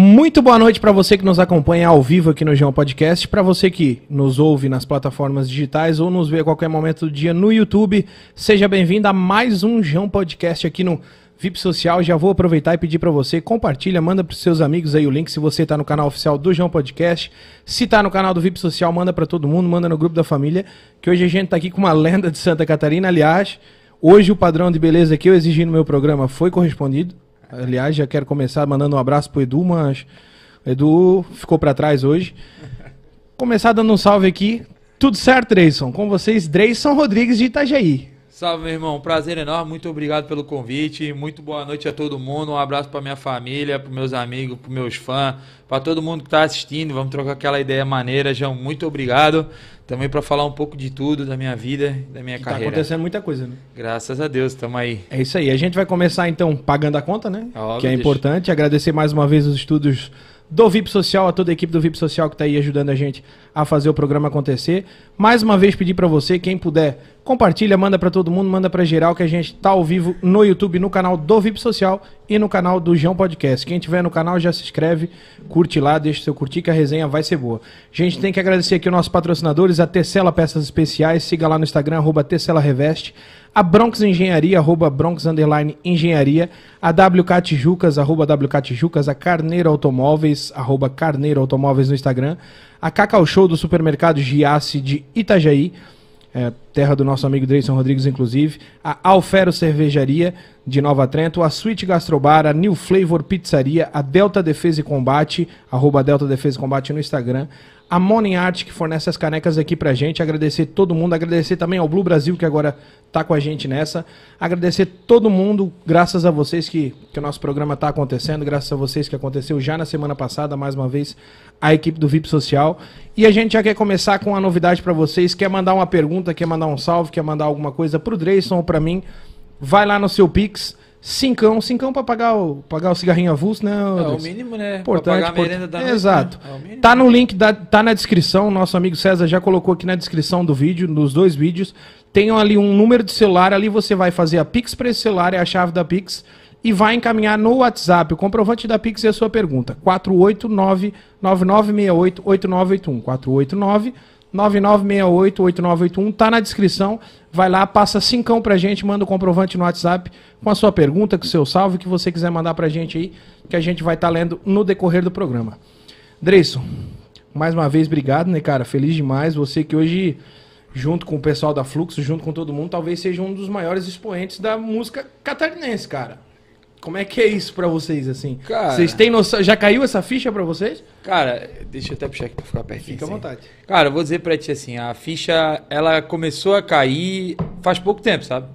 Muito boa noite para você que nos acompanha ao vivo aqui no João Podcast, para você que nos ouve nas plataformas digitais ou nos vê a qualquer momento do dia no YouTube. Seja bem-vindo a mais um João Podcast aqui no VIP Social. Já vou aproveitar e pedir para você compartilha, manda para seus amigos aí o link se você está no canal oficial do João Podcast. Se está no canal do VIP Social, manda para todo mundo, manda no grupo da família, que hoje a gente está aqui com uma lenda de Santa Catarina, aliás, hoje o padrão de beleza que eu exigi no meu programa foi correspondido. Aliás, já quero começar mandando um abraço pro Edu, mas Edu ficou para trás hoje. Começar dando um salve aqui. Tudo certo, Dreyson? Com vocês, Dreyson Rodrigues de Itajaí. Salve, meu irmão. Prazer enorme. Muito obrigado pelo convite. Muito boa noite a todo mundo. Um abraço para minha família, para meus amigos, para meus fãs, para todo mundo que está assistindo. Vamos trocar aquela ideia maneira. João, muito obrigado. Também para falar um pouco de tudo, da minha vida, da minha Tá carreira. acontecendo muita coisa, né? Graças a Deus, estamos aí. É isso aí. A gente vai começar então pagando a conta, né? Óbvio, que é deixa- importante. Agradecer mais uma vez os estudos do VIP Social, a toda a equipe do VIP Social que está aí ajudando a gente a fazer o programa acontecer. Mais uma vez pedir para você, quem puder, compartilha, manda para todo mundo, manda para geral que a gente tá ao vivo no YouTube, no canal do VIP Social e no canal do João Podcast. Quem tiver no canal já se inscreve, curte lá, deixa seu curtir que a resenha vai ser boa. Gente tem que agradecer aqui os nossos patrocinadores, a Tecela Peças Especiais, siga lá no Instagram, arroba Tecela Reveste, a Bronx Engenharia, arroba Bronx Underline Engenharia, a WK Tijucas, arroba WK Tijucas, a Carneiro Automóveis, arroba Carneiro Automóveis no Instagram, a Cacau Show do Supermercado Giasse de Itajaí, é, terra do nosso amigo Dreyson Rodrigues, inclusive, a Alfero Cervejaria de Nova Trento, a Sweet Gastrobar, a New Flavor Pizzaria, a Delta Defesa e Combate, arroba Delta Defesa e Combate no Instagram, a Morning Art, que fornece as canecas aqui pra gente, agradecer todo mundo, agradecer também ao Blue Brasil, que agora tá com a gente nessa, agradecer todo mundo, graças a vocês que, que o nosso programa tá acontecendo, graças a vocês que aconteceu já na semana passada, mais uma vez, a equipe do VIP Social. E a gente já quer começar com uma novidade pra vocês, quer mandar uma pergunta, quer mandar um salve, quer mandar alguma coisa pro Dreyson ou pra mim, vai lá no seu Pix, cincão, cincão pra pagar o, pagar o cigarrinho avulso, né? É o Dreyson? mínimo, né? Importante, pra pagar a merenda da noite, Exato. né? É o. Tá no link, da, tá na descrição. Nosso amigo César já colocou aqui na descrição do vídeo, nos dois vídeos. Tem ali um número de celular, ali você vai fazer a Pix para esse celular, é a chave da Pix, e vai encaminhar no WhatsApp o comprovante da Pix e a sua pergunta. 489-9968-8981. 489-9968-8981. Tá na descrição. Vai lá, passa cincão pra gente, manda o comprovante no WhatsApp com a sua pergunta, com o seu salve, que você quiser mandar pra gente aí, que a gente vai estar lendo no decorrer do programa. Dreyson, mais uma vez, obrigado, né, cara? Feliz demais. Você que hoje, junto com o pessoal da Fluxo, junto com todo mundo, talvez seja um dos maiores expoentes da música catarinense, cara. Como é que é isso pra vocês, assim? Cara- Vocês têm noção? Já caiu essa ficha pra vocês? Cara, deixa eu até puxar aqui pra ficar pertinho. Fica à assim. vontade. Cara, eu vou dizer pra ti assim, a ficha, ela começou a cair faz pouco tempo, sabe?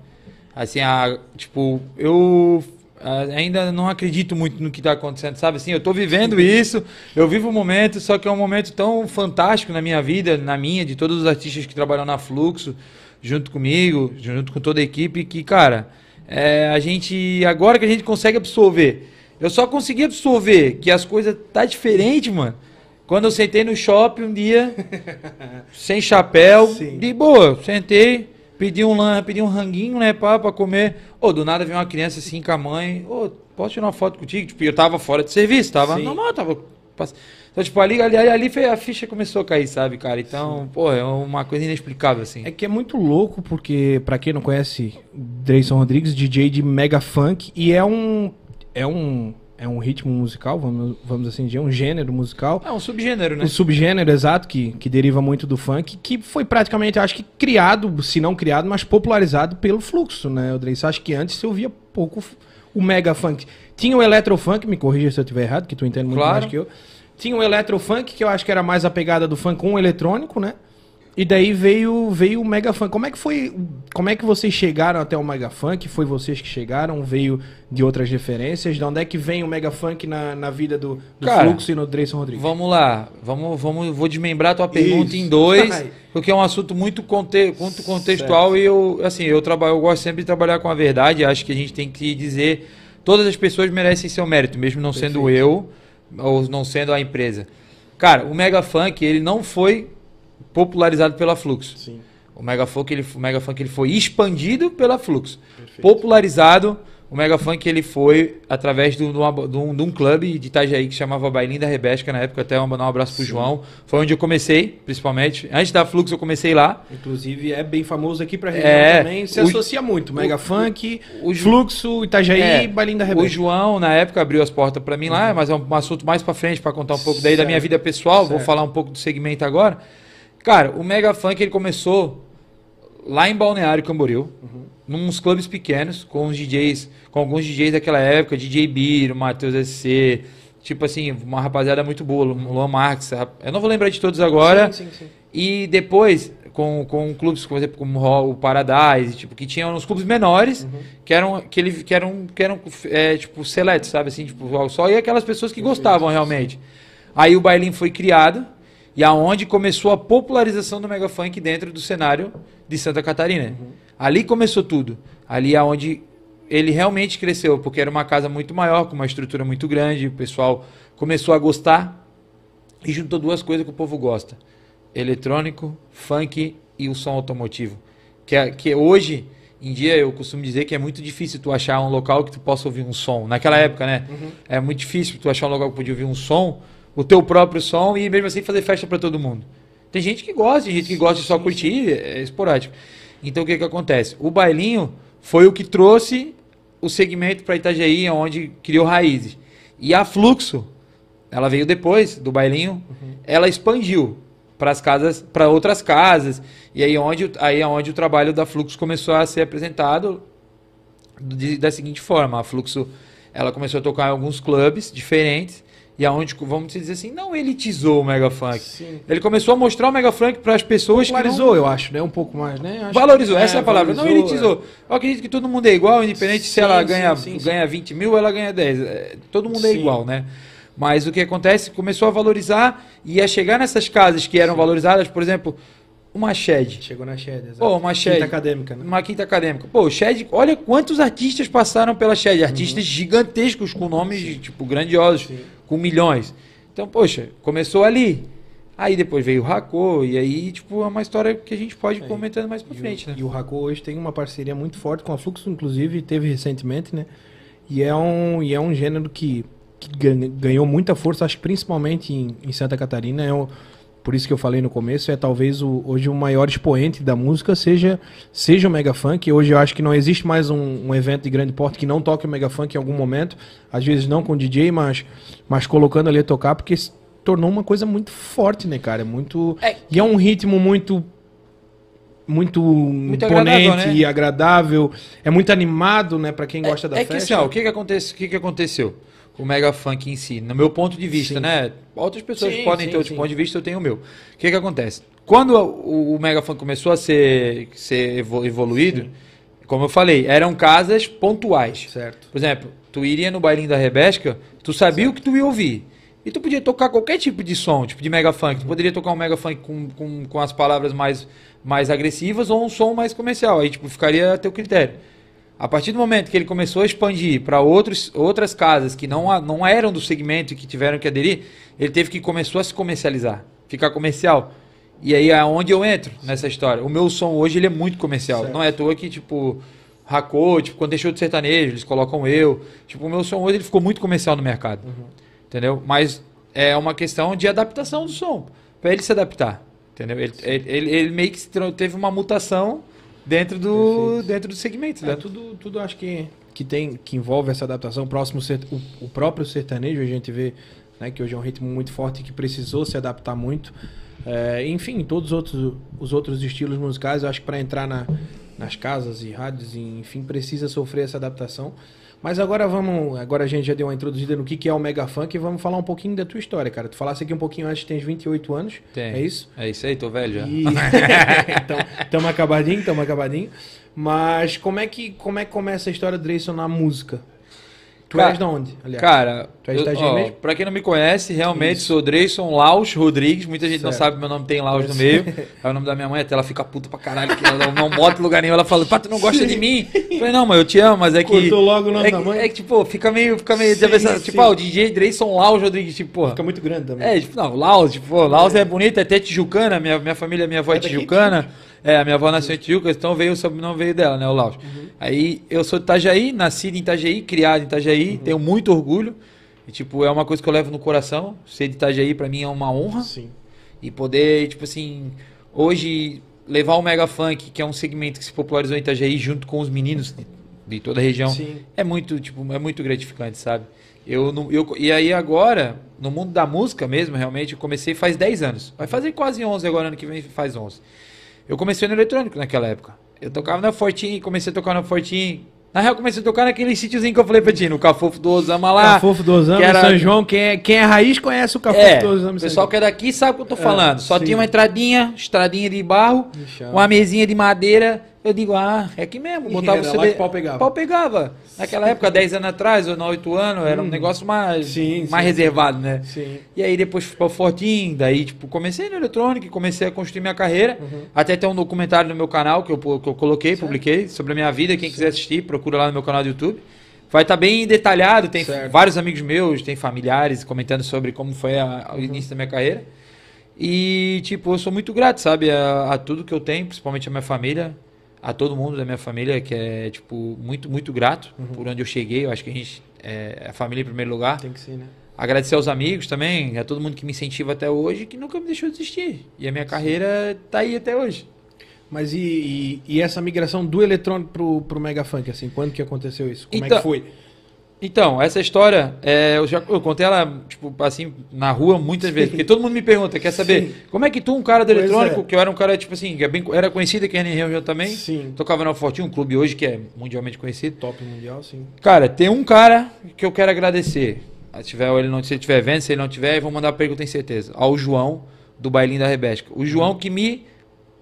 Assim, a, tipo, eu ainda não acredito muito no que tá acontecendo, sabe? Assim, eu tô vivendo isso, eu vivo o momento, só que é um momento tão fantástico na minha vida, na minha, de todos os artistas que trabalham na Fluxo, junto comigo, junto com toda a equipe, que, cara, é, a gente, agora que a gente consegue absorver, eu só consegui absorver que as coisas tá diferente, mano. Quando eu sentei no shopping um dia, sem chapéu, Sim. de boa, sentei, pedi um lan, pedi um ranguinho, né, pá, pra comer. Ô, do nada veio uma criança assim com a mãe, ô, posso tirar uma foto contigo? Tipo, eu tava fora de serviço, tava Sim. normal, tava... pass- Então, tipo, ali, ali, ali foi- a ficha começou a cair, sabe, cara? Então, pô, é uma coisa inexplicável, assim. É que é muito louco, porque, pra quem não conhece, Dreyson Rodrigues, DJ de mega funk, e é um. É um. É um ritmo musical, vamos, vamos assim dizer, um gênero musical. É um subgênero, né? O subgênero exato, que, que deriva muito do funk, que foi praticamente, acho que criado, se não criado, mas popularizado pelo fluxo, né, Dreyson? Acho que antes eu via pouco o mega funk. Tinha o electrofunk, me corrija se eu estiver errado, que tu entende muito Claro. mais que eu. Tinha o electrofunk, que eu acho que era mais a pegada do funk com o eletrônico, né? E daí veio, veio o Mega Funk. Como é que foi? Como é que vocês chegaram até o Mega Funk? Foi vocês que chegaram? Veio de outras referências? De onde é que vem o Mega Funk na, na vida do, do Cara, Fluxo e no Dreyson Rodrigues? Vamos lá, vamos, vamos, vou desmembrar tua pergunta Isso. em dois, porque é um assunto muito, conte, muito contextual e eu, assim, eu trabalho, eu gosto sempre de trabalhar com a verdade. Acho que a gente tem que dizer, todas as pessoas merecem seu mérito, mesmo não sendo Perfeito. eu ou não sendo a empresa. Cara, o Mega Funk ele não foi popularizado pela Fluxo. Sim. O Mega Funk ele, o Mega Funk ele foi expandido pela Fluxo. Perfeito. Popularizado, O Mega Funk ele foi através de um, de um, de um clube de Itajaí que chamava Bailinho da Rebesca na época, até mandar um abraço pro Sim. João. Foi onde eu comecei, principalmente. Antes da Fluxo eu comecei lá. Inclusive é bem famoso aqui pra região É, também. Se o- associa muito. Mega o- Funk, o Fluxo, Itajaí É, e Balinho da O. João, na época, abriu as portas pra mim lá, mas é um assunto mais pra frente, pra contar um pouco daí da Certo. minha vida pessoal. Vou Certo. falar um pouco do segmento agora. Cara, o Mega Funk ele começou lá em Balneário Camboriú, Uhum. nos clubes pequenos, com os DJs, com alguns DJs daquela época, DJ Biro, Matheus SC, tipo assim, uma rapaziada muito boa, Luan Marques, eu não vou lembrar de todos agora. Sim, sim, sim. E depois, com, com clubes, por exemplo, como o Paradise, tipo, que tinham uns clubes menores, que eram, que ele, que eram, que eram é, tipo, seletos, sabe? Assim, tipo, só ia aquelas pessoas que gostavam realmente. Aí o bailinho foi criado, e aonde começou a popularização do Mega Funk dentro do cenário de Santa Catarina. Ali começou tudo. Ali é onde ele realmente cresceu, porque era uma casa muito maior, com uma estrutura muito grande, o pessoal começou a gostar e juntou duas coisas que o povo gosta: eletrônico, funk e o som automotivo. Que, é, que hoje em dia eu costumo dizer que é muito difícil tu achar um local que tu possa ouvir um som. Naquela época, né? É muito difícil tu achar um local que podia ouvir um som, o teu próprio som e mesmo assim fazer festa para todo mundo. Tem gente que gosta, tem gente que gosta de só curtir, é esporádico. Então o que que acontece? O bailinho foi o que trouxe o segmento para Itajaí, onde criou raízes. E a Fluxo, ela veio depois do bailinho, ela expandiu para as casas, para outras casas. E aí onde, aí é onde o trabalho da Fluxo começou a ser apresentado de- da seguinte forma, a Fluxo, ela começou a tocar em alguns clubes diferentes e aonde, vamos dizer assim, não elitizou o Mega Funk. Sim. Ele começou a mostrar o Mega Funk para as pessoas que não- Popularizou, eu acho, né? Um pouco mais, né? Acho Valorizou, que- essa é a palavra. Não elitizou. Eu acredito que todo mundo é igual, independente se Sim, ela sim, ganha, sim, ganha 20 mil ou ela ganha 10. É, Todo mundo é igual, né? Mas o que acontece? Começou a valorizar e a chegar nessas casas que eram valorizadas, por exemplo, uma Shed. Chegou na Shed, exato. Pô, uma Shed. Quinta acadêmica, né? Uma quinta acadêmica. Pô, Shed, olha quantos artistas passaram pela Shed. Artistas gigantescos, com nomes, tipo, grandiosos, Sim. com milhões. Então, poxa, começou ali. Aí depois veio o Racô, e aí, tipo, é uma história que a gente pode ir É. comentando mais pra frente, o, né? E o Racô hoje tem uma parceria muito forte com a Fluxo, inclusive teve recentemente, né? E é um, e é um gênero que, que gan- ganhou muita força, acho que principalmente em, em Santa Catarina. É o, por isso que eu falei no começo, é talvez o, hoje o maior expoente da música seja, seja o Mega Funk. Hoje eu acho que não existe mais um, um evento de grande porte que não toque o Mega Funk em algum momento. Às vezes não com DJ, mas, mas colocando ali a tocar, porque se tornou uma coisa muito forte, né, cara? É muito. É. E é um ritmo muito muito, Muito imponente agradável, né? e agradável. É muito animado, né, Pra quem gosta da é que assim, festa. ó, o que que, acontece, o que que aconteceu o Mega Funk em si? No meu ponto de vista, Sim. né? Outras pessoas Sim, podem sim, ter outro ponto de vista, eu tenho o meu. O que que acontece? Quando o, o Mega Funk começou a ser, ser evo- evoluído, como eu falei, eram casas pontuais. Certo. Por exemplo, tu iria no bailinho da Rebesca, tu sabia o que tu ia ouvir. E tu podia tocar qualquer tipo de som, tipo de mega funk. Tu poderia tocar um mega funk com, com, com as palavras mais, mais agressivas ou um som mais comercial. Aí, tipo, ficaria a teu critério. A partir do momento que ele começou a expandir para outras casas que não, não eram do segmento e que tiveram que aderir, ele teve que começou a se comercializar, ficar comercial. E aí é onde eu entro nessa história. O meu som hoje ele é muito comercial. Certo. Não é à toa que, tipo, Racô, tipo, quando deixou de sertanejo, eles colocam eu. Tipo, o meu som hoje ele ficou muito comercial no mercado. Entendeu? Mas é uma questão de adaptação do som. Pra ele se adaptar. Entendeu? Ele, ele, ele- ele meio que teve uma mutação dentro do, Perfeito. dentro do segmento. É, né? tudo, tudo acho que, que tem que envolve essa adaptação. Próximo ser- o, o próprio sertanejo a gente vê né, que hoje é um ritmo muito forte e que precisou se adaptar muito. É, enfim, todos os outros, os outros estilos musicais, eu acho que para entrar na, nas casas e rádios, enfim, precisa sofrer essa adaptação. Mas agora vamos, agora a gente já deu uma introduzida no que, que é o Mega Funk e vamos falar um pouquinho da tua história, cara. Tu falasse aqui um pouquinho antes, tens 28 anos, Tem. é isso? É isso aí, tô velho já. E... então, tamo acabadinho, tamo acabadinho. Mas como é que, como é que começa a história do Dreyson na música? Tu Cara- és de onde, aliás? Cara, Tu és eu, Itajaí ó, mesmo? pra quem não me conhece, realmente Isso. sou Dreyson Laus Rodrigues. Muita gente não Certo. sabe meu nome, tem Laus no meio. É o nome da minha mãe, até ela fica puta pra caralho, que ela não, não bota em lugar nenhum. Ela fala, pá, tu não gosta de mim? Eu falei, não, mas eu te amo, mas é que. Cortou logo o nome é, da que- mãe? é que, tipo, fica meio, fica meio Sim, sim. Tipo, ah, o DJ Dreyson Laus Rodrigues, tipo, porra. Fica muito grande também. É, tipo, não, Laos, tipo, pô, Laos é bonito, é até tijucana, minha, minha família, minha avó é, É daqui, tijucana. É, a minha avó nasceu em Tijuca, então veio o sobrenome veio dela, né, o Laus. Uhum. Aí eu sou de Itajaí, nascido em Itajaí, criado em Itajaí, Uhum. tenho muito orgulho. E, tipo, é uma coisa que eu levo no coração. Ser de Itajaí pra mim é uma honra. Sim. E poder, tipo assim, hoje levar o Mega Funk, que é um segmento que se popularizou em Itajaí junto com os meninos de, de toda a região, Sim. é muito, tipo, é muito gratificante, sabe? Eu, não- eu, e aí agora, no mundo da música mesmo, realmente, eu comecei faz 10 anos. Vai fazer quase 11 agora, ano que vem faz 11. Eu comecei no eletrônico naquela época. Eu tocava na Fortin, comecei a tocar na Fortin. Na real, comecei a tocar naquele sítiozinho que eu falei pra ti, no Cafofo do Osama lá. Cafofo do Osama, que era- São João, quem é, quem é raiz conhece o Cafofo é, do Osama. o pessoal que é daqui sabe o que eu tô falando. Só sim. tinha uma entradinha, estradinha de barro, uma mesinha de madeira. Eu digo, ah, é aqui mesmo. Botava o CD. que o pau pegava. Pau pegava. Naquela época, 10 anos atrás, ou 8 anos, era um negócio mais, Hum. Sim, mais sim, reservado, né? Sim. E aí depois fui pra Fortin, daí, tipo, comecei no eletrônico, comecei a construir minha carreira. Uhum. Até tem um documentário no meu canal que eu, que eu coloquei, publiquei, sobre a minha vida. Quem quiser assistir, procura lá no meu canal do YouTube. Vai estar bem detalhado, tem Certo. vários amigos meus, tem familiares comentando sobre como foi a- Uhum. o início da minha carreira. E, tipo, eu sou muito grato, sabe, a, a tudo que eu tenho, principalmente a minha família, a todo mundo da minha família, que é, tipo, muito, muito grato Uhum. por onde eu cheguei. Eu acho que a gente, é a família em primeiro lugar. Tem que ser, né? Agradecer aos amigos também, a todo mundo que me incentiva até hoje, que nunca me deixou desistir. E a minha carreira tá aí até hoje. Mas e, e, e essa migração do eletrônico pro, pro Mega Funk, assim, quando que aconteceu isso? Como é Então- que foi? Então, essa história, é, eu já eu contei ela, tipo, assim, na rua muitas vezes. Porque todo mundo me pergunta, quer saber, Sim. como é que tu, um cara do Pois eletrônico, é. que eu era um cara, tipo assim, que é bem, era conhecido aqui em região também, Sim. tocava na Fortinho, um clube hoje que é mundialmente conhecido. Top mundial, sim. Cara, tem um cara que eu quero agradecer. Se tiver, ele não, se ele estiver vendo, se ele não tiver, eu vou mandar a pergunta em certeza. Ao João, do Bailinho da Rebesca. O João que me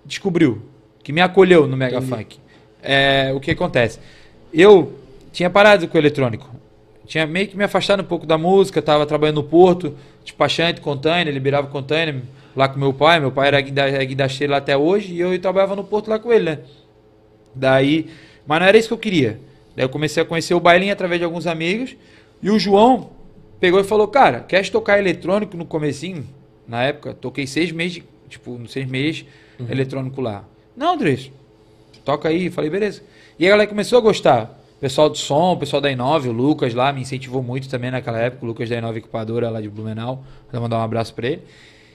descobriu, que me acolheu no Mega Entendi. Funk. É, o que acontece? Eu tinha parado com o eletrônico. Tinha meio que me afastado um pouco da música, tava trabalhando no porto, despachante, container, liberava container lá com meu pai. Meu pai era é guindasteiro lá até hoje e eu trabalhava no porto lá com ele, né? Daí, mas não era isso que eu queria. Daí eu comecei a conhecer o bailinho através de alguns amigos. E o João pegou e falou, cara, queres tocar eletrônico no comecinho? Na época, toquei seis meses, tipo, seis meses, eletrônico lá. Não, Andrés, toca aí. Falei, beleza. E a galera começou a gostar. Pessoal do som, pessoal da Inove, o Lucas lá, me incentivou muito também naquela época. O Lucas da Inove Equipadora lá de Blumenau. Vou mandar um abraço pra ele.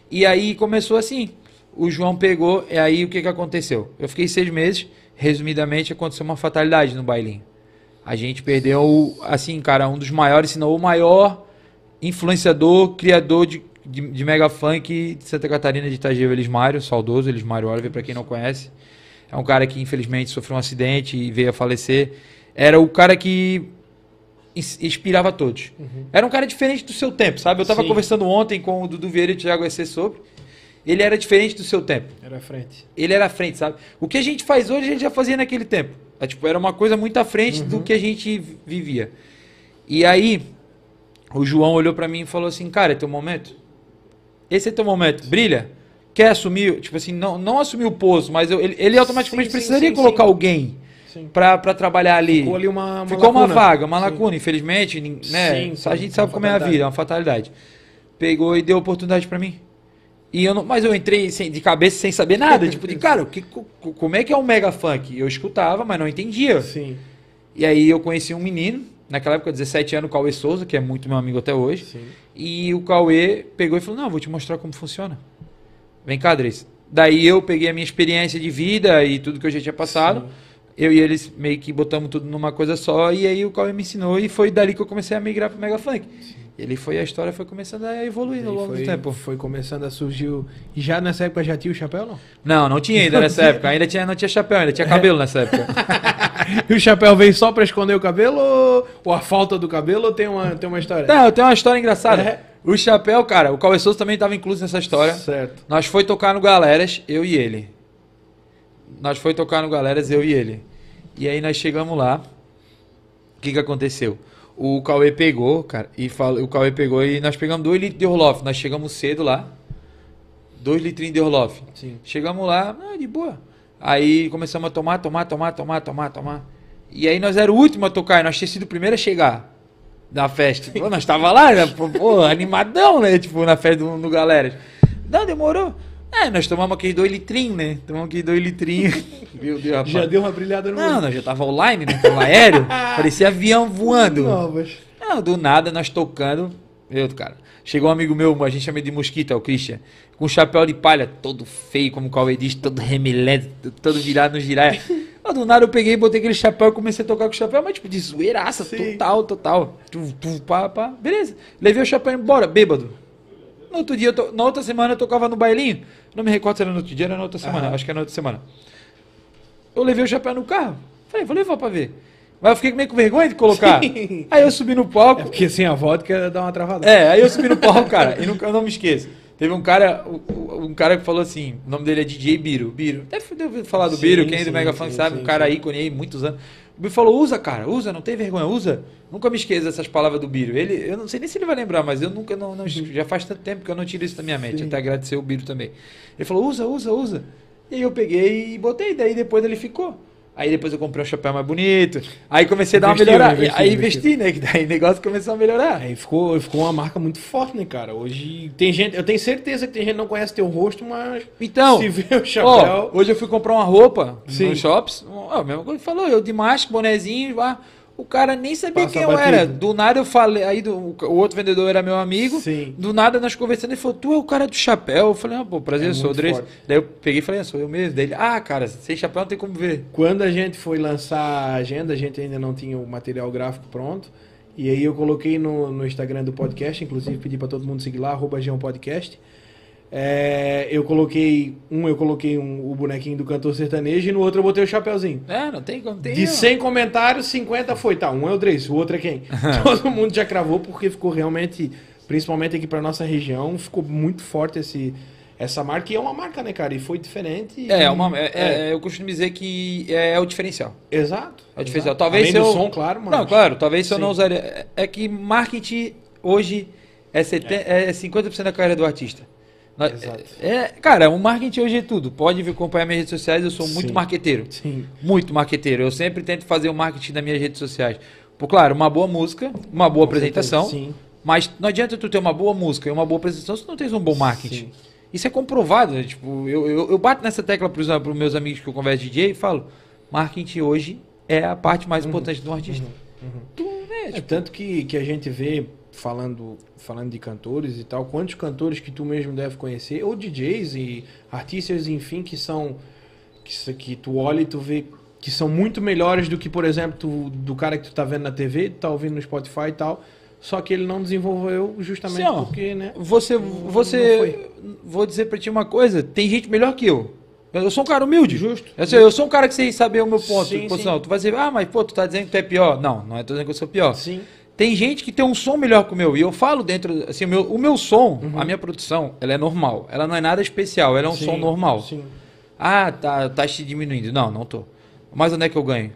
E aí começou assim. O João pegou, e aí o que, que aconteceu? Eu fiquei seis meses, resumidamente, aconteceu uma fatalidade no bailinho. A gente perdeu, assim, cara, um dos maiores, se não o maior influenciador, criador de, de, de mega funk de Santa Catarina de o Elismário, saudoso Elismário Oliver, pra quem não conhece. É um cara que infelizmente sofreu um acidente e veio a falecer. Era o cara que ins- inspirava todos. Era um cara diferente do seu tempo, sabe? Eu tava Sim. conversando ontem com o Dudu Vieira e o Thiago EC sobre. Ele era diferente do seu tempo Era à frente. ele era à frente, sabe? O que a gente faz hoje, a gente já fazia naquele tempo. É, tipo, era uma coisa muito à frente do que a gente vi- vivia. E aí, o João olhou pra mim e falou assim, cara, é teu momento? Esse é teu momento, brilha. Quer assumir, tipo assim, não, não assumir o posto, mas eu- ele, ele automaticamente Sim, precisaria sim, colocar sim. alguém Sim. pra, pra trabalhar ali. Ficou ali uma, uma Ficou uma lacuna. vaga, uma Sim. lacuna, infelizmente, nin- né? Sim, sim, a gente sabe uma como é a fatalidade. vida, é uma fatalidade. Pegou e deu oportunidade pra mim. E eu não, mas eu entrei sem- de cabeça sem saber nada, tipo, de cara, que, co- como é que é um mega funk? Eu escutava, mas não entendia. Sim, E aí eu conheci um menino, naquela época, 17 anos, o Cauê Souza, que é muito meu amigo até hoje. sim. E o Cauê pegou e falou: Não, vou te mostrar como funciona. Vem cá, Andrés. Daí eu peguei a minha experiência de vida e tudo que eu já tinha passado. Sim. Eu e eles meio que botamos tudo numa coisa só. E aí o Cauê me ensinou e foi dali que eu comecei a migrar pro Mega Funk. E ali foi a história, foi começando a evoluir ao longo foi, do tempo. foi começando a surgir. o- E já nessa época já tinha o chapéu, não? Não, não tinha ainda nessa época. Ainda tinha, não tinha chapéu, ainda tinha cabelo nessa época. E o chapéu veio só pra esconder o cabelo ou, ou a falta do cabelo ou tem uma, tem uma história? Não, eu tenho uma história engraçada. É. O chapéu, cara, o Cauê Souza também estava incluso nessa história. Certo. Nós foi tocar no Galeras, eu e ele. Nós foi tocar no Galeras, eu e ele. E aí nós chegamos lá. O que que aconteceu? O Cauê pegou, cara, e falou, o Cauê pegou e nós pegamos dois litros de Orloff. Nós chegamos cedo lá. Dois litrinhos de Orloff. Sim. Chegamos lá, ah, de boa. Aí começamos a tomar, tomar, tomar, tomar, tomar, tomar. E aí nós era o último a tocar, e nós tínhamos sido o primeiro a chegar na festa. Pô, nós tava lá, né, pô, animadão, né? Tipo, na festa do, do galera. Não, demorou. É, nós tomamos aqueles dois litrinhos, né? Tomamos aqueles dois litrinhos. Meu Deus, rapaz. Já deu uma brilhada no Não, nós já tava online, né? Tava aéreo. parecia avião voando. Novas. Não, do nada, nós tocando. Meu, cara. Chegou um amigo meu, a gente chama de mosquito, é o Christian, com um chapéu de palha, todo feio, como o Cauê diz, todo remelento, todo virado no giraia. Do nada eu peguei, botei aquele chapéu e comecei a tocar com o chapéu, mas tipo, de zoeiraça, Sim. total, total. Tu, tu, pá, pá. Beleza. Levei o chapéu embora, bêbado. No outro dia, to- na outra semana eu tocava no bailinho. Não me recordo se era no outro dia, era na outra semana. Aham. Acho que era na outra semana. Eu levei o chapéu no carro. Falei, vou levar pra ver. Mas eu fiquei meio com vergonha de colocar. Sim. Aí eu subi no palco. É porque sem a vodka dá uma travada. É, aí eu subi no palco, cara, e nunca, eu não me esqueço. Teve um cara, um cara que falou assim, o nome dele é DJ Biro. Biro. Deve falar do Sim, Biro, quem é do Mega Funk sabe, sim, um cara sim. ícone aí, muitos anos. O Biro falou, usa, cara, usa, não tem vergonha, usa. Nunca me esqueça dessas palavras do Biro. Ele, eu não sei nem se ele vai lembrar, mas eu nunca, não, não- já faz tanto tempo que eu não tiro isso da minha mente. Sim. Até agradecer o Biro também. Ele falou, usa, usa, usa. E aí eu peguei e botei, daí depois ele ficou. Aí depois eu comprei um chapéu mais bonito. Aí comecei a dar uma Investiu, melhorada. investiu, aí investiu. investi, né? Que daí o negócio começou a melhorar. Aí ficou, ficou uma marca muito forte, né, cara? Hoje tem gente, eu tenho certeza que tem gente que não conhece teu rosto, mas Então, se vê o Ó, chapéu. hoje eu fui comprar uma roupa Sim. nos shops. Ó, a mesma coisa que falou, eu de máscara, bonezinho, lá. O cara nem sabia Passa quem eu batido. era. Do nada eu falei, aí do- o outro vendedor era meu amigo. Sim. Do nada nós conversando, ele falou, tu é o cara do chapéu. Eu falei, ah, pô, prazer, É eu sou o Dres. Daí eu peguei e falei, ah, sou eu mesmo. Daí ele, ah, cara, sem chapéu não tem como ver. Quando a gente foi lançar a agenda, a gente ainda não tinha o material gráfico pronto. E aí eu coloquei no, no Instagram do podcast, inclusive pedi para todo mundo seguir lá, arroba Podcast. É, eu coloquei, um eu coloquei um- o bonequinho do cantor sertanejo e no outro eu botei o chapeuzinho. É, não tem como. De ó. 100 comentários, 50 foi. Tá, um é o Drake, o outro é quem? Todo mundo já cravou porque ficou realmente, principalmente aqui pra nossa região, ficou muito forte esse, essa marca. E é uma marca, né, cara? E foi diferente. É, e- uma, é, é, eu costumo dizer que é, o diferencial. Exato. É o diferencial. exato. Talvez Além eu... som, claro, mano. Não, claro, talvez se eu não usaria. É- É que marketing hoje é, seten- é 50% da carreira do artista. Exato. É, cara, o marketing hoje é tudo. Pode vir acompanhar minhas redes sociais, eu sou muito Sim. marqueteiro. Sim. Muito marqueteiro. Eu sempre tento fazer o marketing das minhas redes sociais. Por claro, uma boa música, uma boa Com apresentação. certeza, Sim. Mas não adianta tu ter uma boa música e uma boa apresentação se tu não tens um bom marketing. Sim. Isso é comprovado. né? Tipo, eu, eu, eu bato nessa tecla para os meus amigos que eu converso de DJ e falo: marketing hoje é a parte mais importante do artista. Tu, né, É tipo, tanto que, que a gente vê, falando, falando de cantores e tal, quantos cantores que tu mesmo deve conhecer, ou DJs e artistas, enfim, que são. Que, que tu olha e tu vê que são muito melhores do que, por exemplo, tu- do cara que tu tá vendo na TV, tu tá ouvindo no Spotify e tal. Só que ele não desenvolveu justamente Sim, ó. porque, né? Você, você, vou dizer pra ti uma coisa: tem gente melhor que eu. Eu sou um cara humilde. Justo. Eu sou, eu sou um cara que sei saber o meu ponto. Sim, posição. sim. Tu vai dizer, ah, mas pô, tu tá dizendo que tu é pior. Não, não é tô dizendo que eu sou pior. Sim. Tem gente que tem um som melhor que o meu. E eu falo dentro. Assim, o meu, o meu som, Uhum. a minha produção, ela é normal. Ela não é nada especial. Ela é um Sim, som normal. Sim. Ah, tá, tá te diminuindo. Não, não tô. Mas onde é que eu ganho?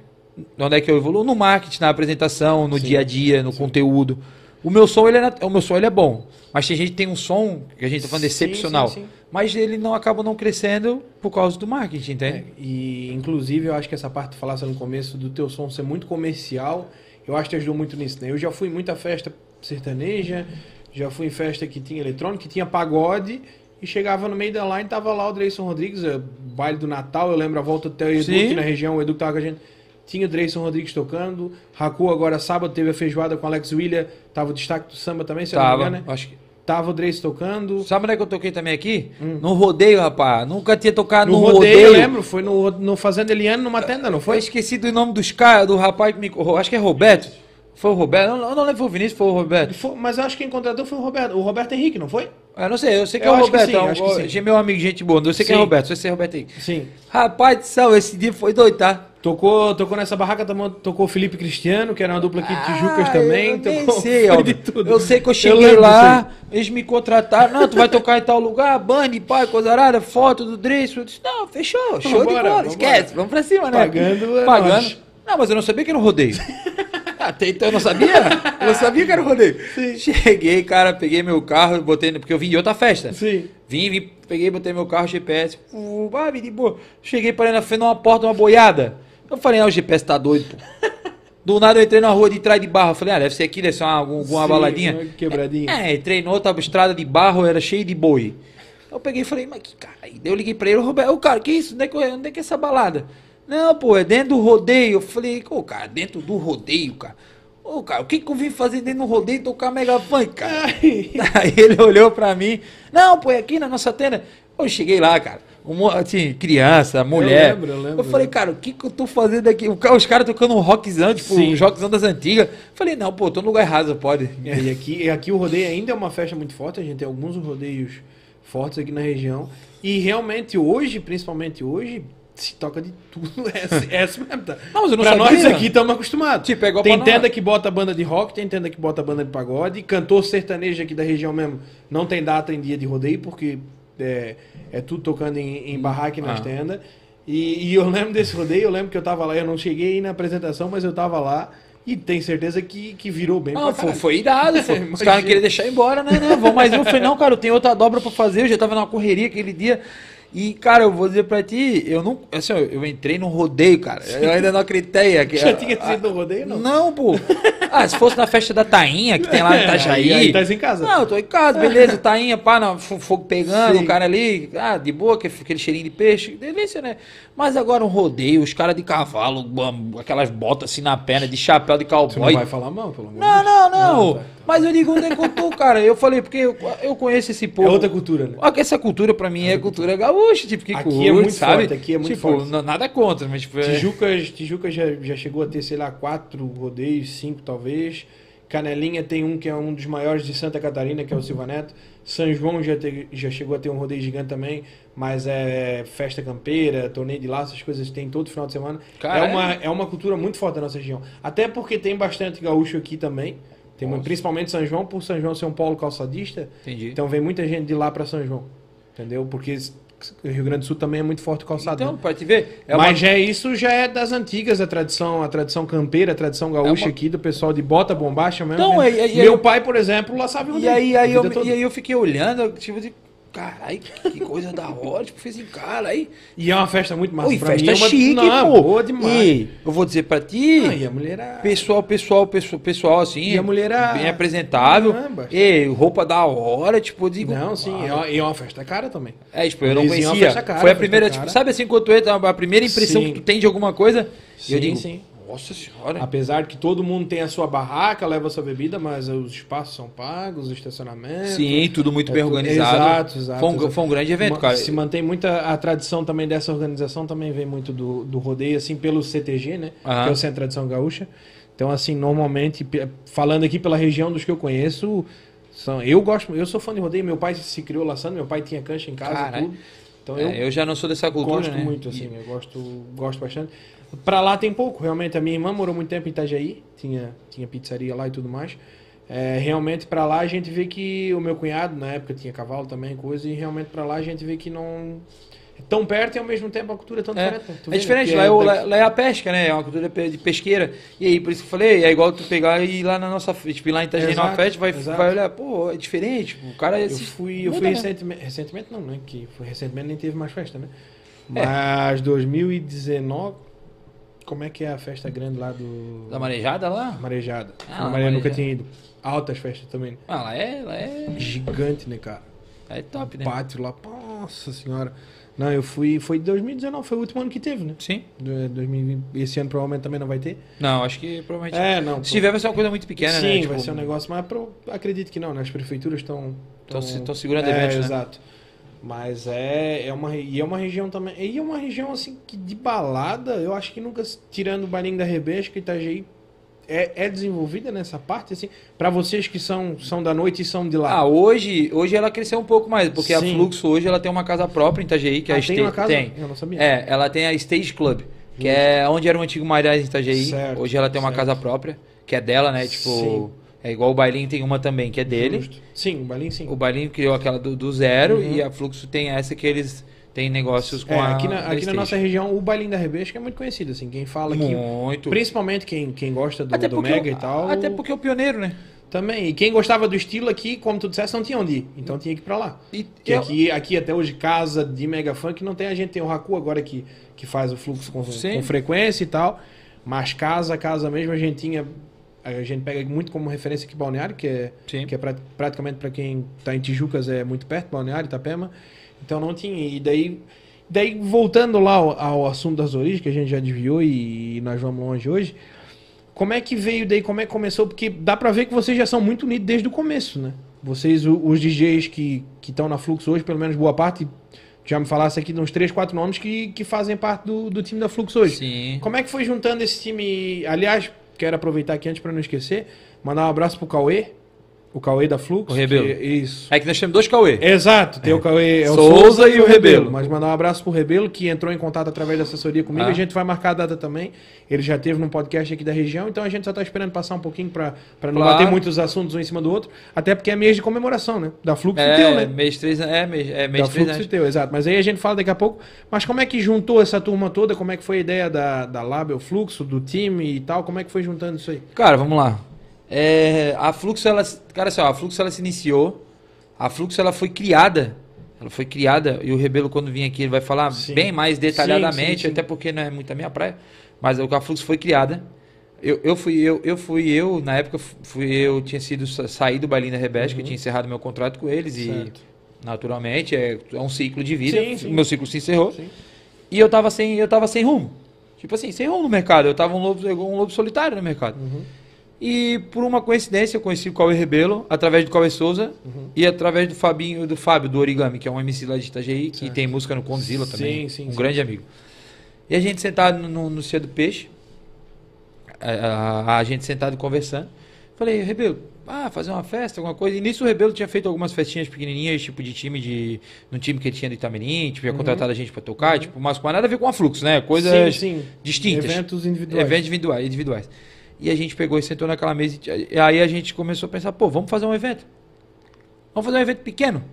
Onde é que eu evoluo? No marketing, na apresentação, no Sim. dia a dia, no conteúdo. O meu som, ele é, o meu som ele é bom. Mas tem gente que tem um som, que a gente tá falando Sim, excepcional. sim, sim. Mas ele não acaba não crescendo por causa do marketing, entende? É, e inclusive eu acho que essa parte que tu falasse no começo do teu som ser muito comercial, eu acho que ajudou muito nisso, né? Eu já fui em muita festa sertaneja, já fui em festa que tinha eletrônica, que tinha pagode, e chegava no meio da line, tava lá o Dreyson Rodrigues, é, baile do Natal, eu lembro a volta até o Edu Sim. aqui na região, o Edu tava com a gente. Tinha o Dreyson Rodrigues tocando, Raku agora sábado teve a feijoada com o Alex William, tava o destaque do samba também, se eu não me Tava. engano, né? Acho que... Tava o Dreyson tocando. Sabe onde é que eu toquei também aqui? No rodeio, rapaz. Nunca tinha tocado No no, rodeio, rodeio. eu lembro, foi no, no Fazenda Eliane, numa tenda, não Foi foi? esqueci do nome dos caras, do rapaz que me. Acho que é Roberto. Foi o Roberto. Eu não, eu não lembro foi o Vinícius, foi o Roberto. Foi- mas eu acho que quem contratou foi o Roberto. O Roberto Henrique, não foi? Eu não sei, eu sei que Eu é o que Roberto. sim, é um- que sim. é meu amigo, gente boa. Eu sei que é Sim. Roberto, sei se é Roberto aí. Sim. Rapaz do céu, esse dia foi doido, tá? Tocou, tocou nessa barraca, tocou o Felipe Cristiano, que era uma dupla aqui de Tijucas Ah, também. Eu nem tocou, sei, ó. de. Eu sei que eu Eu cheguei lembro lá, eles me contrataram. Não, tu vai tocar em tal lugar, band, pai, coisa arada, foto do Driss. Eu disse, não, fechou, show de Vambora, bola, vambora. esquece, vamos pra cima, né? Pagando é Pagando. nós. Não, mas eu não sabia que era um rodeio. Até então eu não sabia. Eu não sabia que era um rodeio. Cheguei, cara, peguei meu carro, botei, porque eu vim de outra festa. Sim. Vim, vim, peguei, botei meu carro, GPS. Vai, de boa. Cheguei parei na frente de uma porta, uma boiada. Eu falei, ah, o GPS tá doido, pô. Do nada eu entrei na rua de trás de barro. Eu falei, ah, deve ser aqui, deve ser uma, algum- alguma Sim, baladinha. quebradinha. É, entrei noutra estrada de barro, era cheio de boi. Eu peguei e falei, mas que cara. Aí eu liguei pra ele, Roberto, ô cara, que isso? Onde é que, onde é que é essa balada? Não, pô, é dentro do rodeio. Eu falei, ô, cara, dentro do rodeio, cara. Ô, cara, o que, que eu vim fazer dentro do rodeio tocar mega funk, cara? Aí ele olhou pra mim, não, pô, é aqui na nossa tenda. Eu cheguei lá, cara. Um, assim, criança, mulher. lembro, eu lembro, falei, eu cara, o que, que eu tô fazendo aqui? Os caras tocando um rockzão, tipo, Sim. um rockzão das antigas. Falei, não, pô, tô no lugar errado, pode. É, e aqui, aqui o rodeio ainda é uma festa muito forte, a gente tem alguns rodeios fortes aqui na região. E realmente hoje, principalmente hoje, se toca de tudo. É, é assim mesmo, tá? Não, mas eu não pra sabia. nós aqui estamos acostumados. Tipo, é tem tenda nós. que bota banda de rock, tem tenda que bota banda de pagode. Cantor sertanejo aqui da região mesmo não tem data em dia de rodeio, porque é, é tudo tocando em, em barraque nas Ah. tendas. E, e eu lembro desse rodeio, eu lembro que eu tava lá, eu não cheguei na apresentação, mas eu tava lá. E tenho certeza que, que virou bem Não, pra foi, foi irado. Foi. Os caras queriam deixar embora, né? Não, vamos mais um. Eu falei, não, cara, eu tenho outra dobra pra fazer. Eu já tava numa correria aquele dia. E, cara, eu vou dizer pra ti, eu não. Assim, eu entrei no rodeio, cara. Eu ainda não acreditei. Que, Já tinha sido no rodeio, não? Não, pô. Ah, se fosse na festa da Tainha, que tem lá no Itajaí. Aí, aí tá em casa. Não, eu tô em casa, beleza, Tainha, pá, fogo pegando, Sim. o cara ali, ah, de boa, aquele aquele cheirinho de peixe, delícia, né? Mas agora um rodeio, os caras de cavalo, aquelas botas assim na perna, de chapéu de Você não cowboy. vai falar mal, pelo amor Não, não, não. tá. Mas eu digo, onde é tô, cara? Eu falei, porque eu, eu conheço esse É povo. outra cultura, né? Essa cultura pra mim é cultura gaúcha, tipo, que Aqui curte, é muito sabe? forte, aqui é muito tipo, forte. nada contra, mas tipo, é... Tijucas, Tijucas já, já chegou a ter, sei lá, quatro rodeios, cinco talvez. Canelinha tem um que é um dos maiores de Santa Catarina, que é o Silva Neto. São João já, te- já chegou a ter um rodeio gigante também, mas é festa campeira, torneio de laço, essas coisas tem todo final de semana. É, uma, é uma cultura muito forte da nossa região. Até porque tem bastante gaúcho aqui também. Tem, principalmente São João, por São João ser um polo calçadista. Entendi. Então vem muita gente de lá para São João. Entendeu? Porque o Rio Grande do Sul também é muito forte calçado. Então, né? te ver, é Mas uma... já é isso já é das antigas, a tradição, a tradição campeira, a tradição gaúcha É uma- aqui, do pessoal de bota bombacha mesmo. Então, né? é- é- Meu é- pai, por exemplo, lá sabe o E aí, aí, eu, e aí eu fiquei olhando, tipo, de, caralho, que coisa da hora, tipo, fez em cara aí. e é uma festa muito massa. Oi, pra festa mim é uma... chique, Não, pô. Boa demais. E eu vou dizer pra ti, Ah, e a mulher era... pessoal, pessoal, pessoal, pessoal, assim, E a mulher era- bem apresentável. Caramba. E roupa da hora, tipo, eu digo... Não, sim, é uma, e é uma festa cara também. É, tipo, eu não Eles conhecia. cara, Foi a primeira, tipo, sabe assim, quando tu entra, a primeira impressão Sim. que tu tem de alguma coisa? Sim, eu digo, sim. Nossa senhora. Apesar de que todo mundo tem a sua barraca, leva a sua bebida, mas os espaços são pagos, o estacionamento... Sim, tudo muito É bem tudo- organizado. Exato, exato. Foi um, exato. foi um grande evento, cara. Se mantém muita a tradição também dessa organização também vem muito do, do rodeio assim pelo CTG, né? Aham. Que é o Centro de Tradição Gaúcha. Então assim, normalmente falando aqui pela região dos que eu conheço, são eu gosto, eu sou fã de rodeio, meu pai se criou laçando, meu pai tinha cancha em casa Caralho. e tudo. Então eu, É, eu já não sou dessa cultura, gosto né? muito assim, eu gosto gosto bastante. Pra lá tem pouco, realmente a minha irmã morou muito tempo em Itajaí, tinha tinha pizzaria lá e tudo mais. É, realmente pra lá a gente vê que o meu cunhado na época tinha cavalo também, coisa, e realmente pra lá a gente vê que não é tão perto e ao mesmo tempo a cultura é tão É, diferente. né? É vê, diferente, né? lá é, o- lá, lá é a pesca, né? É uma cultura de pesqueira. E aí, por isso que eu falei, é igual tu pegar e ir lá na nossa tipo, ir lá em Itajaí numa festa, vai, exato. vai olhar, pô, é diferente. O cara Eu se- fui, eu fui né? recentemente, recentemente não, né? Que foi recentemente nem teve mais festa, né? É. Mas 2019, como é que é a festa grande lá do Da marejada lá? Marejada? Ah, a Maria nunca tinha ido. Altas festas também. Ah, lá é, lá é, Gigante, né, cara? é top, né? Pátio lá, nossa senhora. Não, eu fui, foi em 2019, foi o último ano que teve, né? Sim. Do- 2020, esse ano provavelmente também não vai ter. Não, acho que provavelmente. É, não. Se tiver, vai ser uma coisa muito pequena, Sim, né? Tipo, vai ser um negócio, mas pro, acredito que não, né? As prefeituras estão... Tão se- tão segurando é, eventos, né? Exato. Mas é, é uma, e é uma região também... E é uma região, assim, que de balada, eu acho que nunca, tirando o Bailinho da Rebesca, Itajaí é, é desenvolvida nessa parte, assim, para vocês que são, são da noite e são de lá. Ah, hoje, hoje ela cresceu um pouco mais, porque a Sim. Fluxo hoje ela tem uma casa própria em Itajaí, que é Ah, a tem Sta- uma casa? Tem. Eu não sabia. É, ela tem a Stage Club, que é onde era o antigo Marais em Itajaí. Certo, hoje ela tem uma certo. casa própria, que é dela, né? Tipo, Sim. é igual o Bailinho tem uma também, que é dele. Justo. Sim, o Bailinho sim. O Bailinho criou aquela do, do zero Uhum. e a Fluxo tem essa que eles têm negócios com É, a aqui na, aqui na nossa região, o Bailinho da Rebesca é muito conhecido, assim, quem fala que... Muito. Principalmente quem, quem gosta do, do Mega o- e tal. até porque é o pioneiro, né? Também. E quem gostava do estilo aqui, como tu disseste, não tinha onde ir. Então tinha que ir pra lá. E, Porque e- aqui, aqui até hoje, casa de Mega Funk, não tem a gente, tem o Raku agora que, que faz o fluxo com, com frequência e tal. Mas casa, casa mesmo, a gente tinha a gente pega muito como referência aqui Balneário, que é, Sim. que é pra- praticamente para quem está em Tijucas é muito perto, Balneário, Itapema. Então não tinha. E daí, daí voltando lá ao, ao assunto das origens, que a gente já desviou e, nós vamos longe hoje. Como é que veio daí? Como é que começou? Porque dá pra ver que vocês já são muito unidos desde o começo, né? Vocês, os DJs que estão na Fluxo hoje, pelo menos boa parte, já me falasse aqui de uns 3, 4 nomes que, que fazem parte do, do time da Fluxo hoje. Sim. Como é que foi juntando esse time? Aliás, quero aproveitar aqui antes para não esquecer, mandar um abraço pro Cauê, o Cauê da Flux. O Rebelo. que- Isso. É que nós temos dois Cauê. Exato, tem o Cauê é o Souza e o Rebelo. Mas mandar um abraço pro Rebelo, que entrou em contato através da assessoria comigo. Ah. A gente vai marcar a data também. Ele já teve num podcast aqui da região, então a gente só tá esperando passar um pouquinho para não Claro. bater muitos assuntos um em cima do outro. Até porque é mês de comemoração, né? Da Flux e É, teu, né? mês três, é, mês, é, mês da três Flux e anos. teu, exato. Mas aí a gente fala daqui a pouco. Mas como é que juntou essa turma toda? Como é que foi a ideia da, da Label Fluxo, do time e tal? Como é que foi juntando isso aí? Cara, vamos lá. É, a Fluxo, ela, cara, assim, ó, a Fluxo ela se iniciou. A Fluxo ela foi criada. Ela foi criada e o Rebelo quando vir aqui ele vai falar Sim. bem mais detalhadamente, Sim, sim, até porque não é muito a minha praia. Mas a Fluxo foi criada. Eu, eu fui eu, eu fui eu na época fui eu tinha sido sa- sair do Bailinho da Rebelde, que eu tinha encerrado meu contrato com eles Uhum. Certo. e naturalmente é, é um ciclo de vida. O meu ciclo se encerrou. E eu tava sem, eu tava sem rumo. Tipo assim, sem rumo no mercado. Eu tava um lobo, um lobo solitário no mercado. Uhum. E por uma coincidência eu conheci o Cauê Rebelo através do Cauê Souza Uhum. e através do Fabinho, do Fábio do Origami, que é um MC lá de Itajaí, que Certo. tem música no Condzilla também, Sim, sim, um sim. grande amigo. E a gente sentado no, no, no Cia do Peixe, a, a- a gente sentado conversando, falei, Rebelo, ah, fazer uma festa, alguma coisa. E nisso o Rebelo tinha feito algumas festinhas pequenininhas, tipo de time de. no time que ele tinha do Itamirim, tipo, tinha contratado a gente pra tocar, tipo, mas com nada a ver com a fluxo, né? Coisas Uhum. Sim, sim. distintas. Eventos individuais. Eventos individuais, individuais. E a gente pegou e sentou naquela mesa e aí a gente começou a pensar, pô, vamos fazer um evento. Vamos fazer um evento pequeno.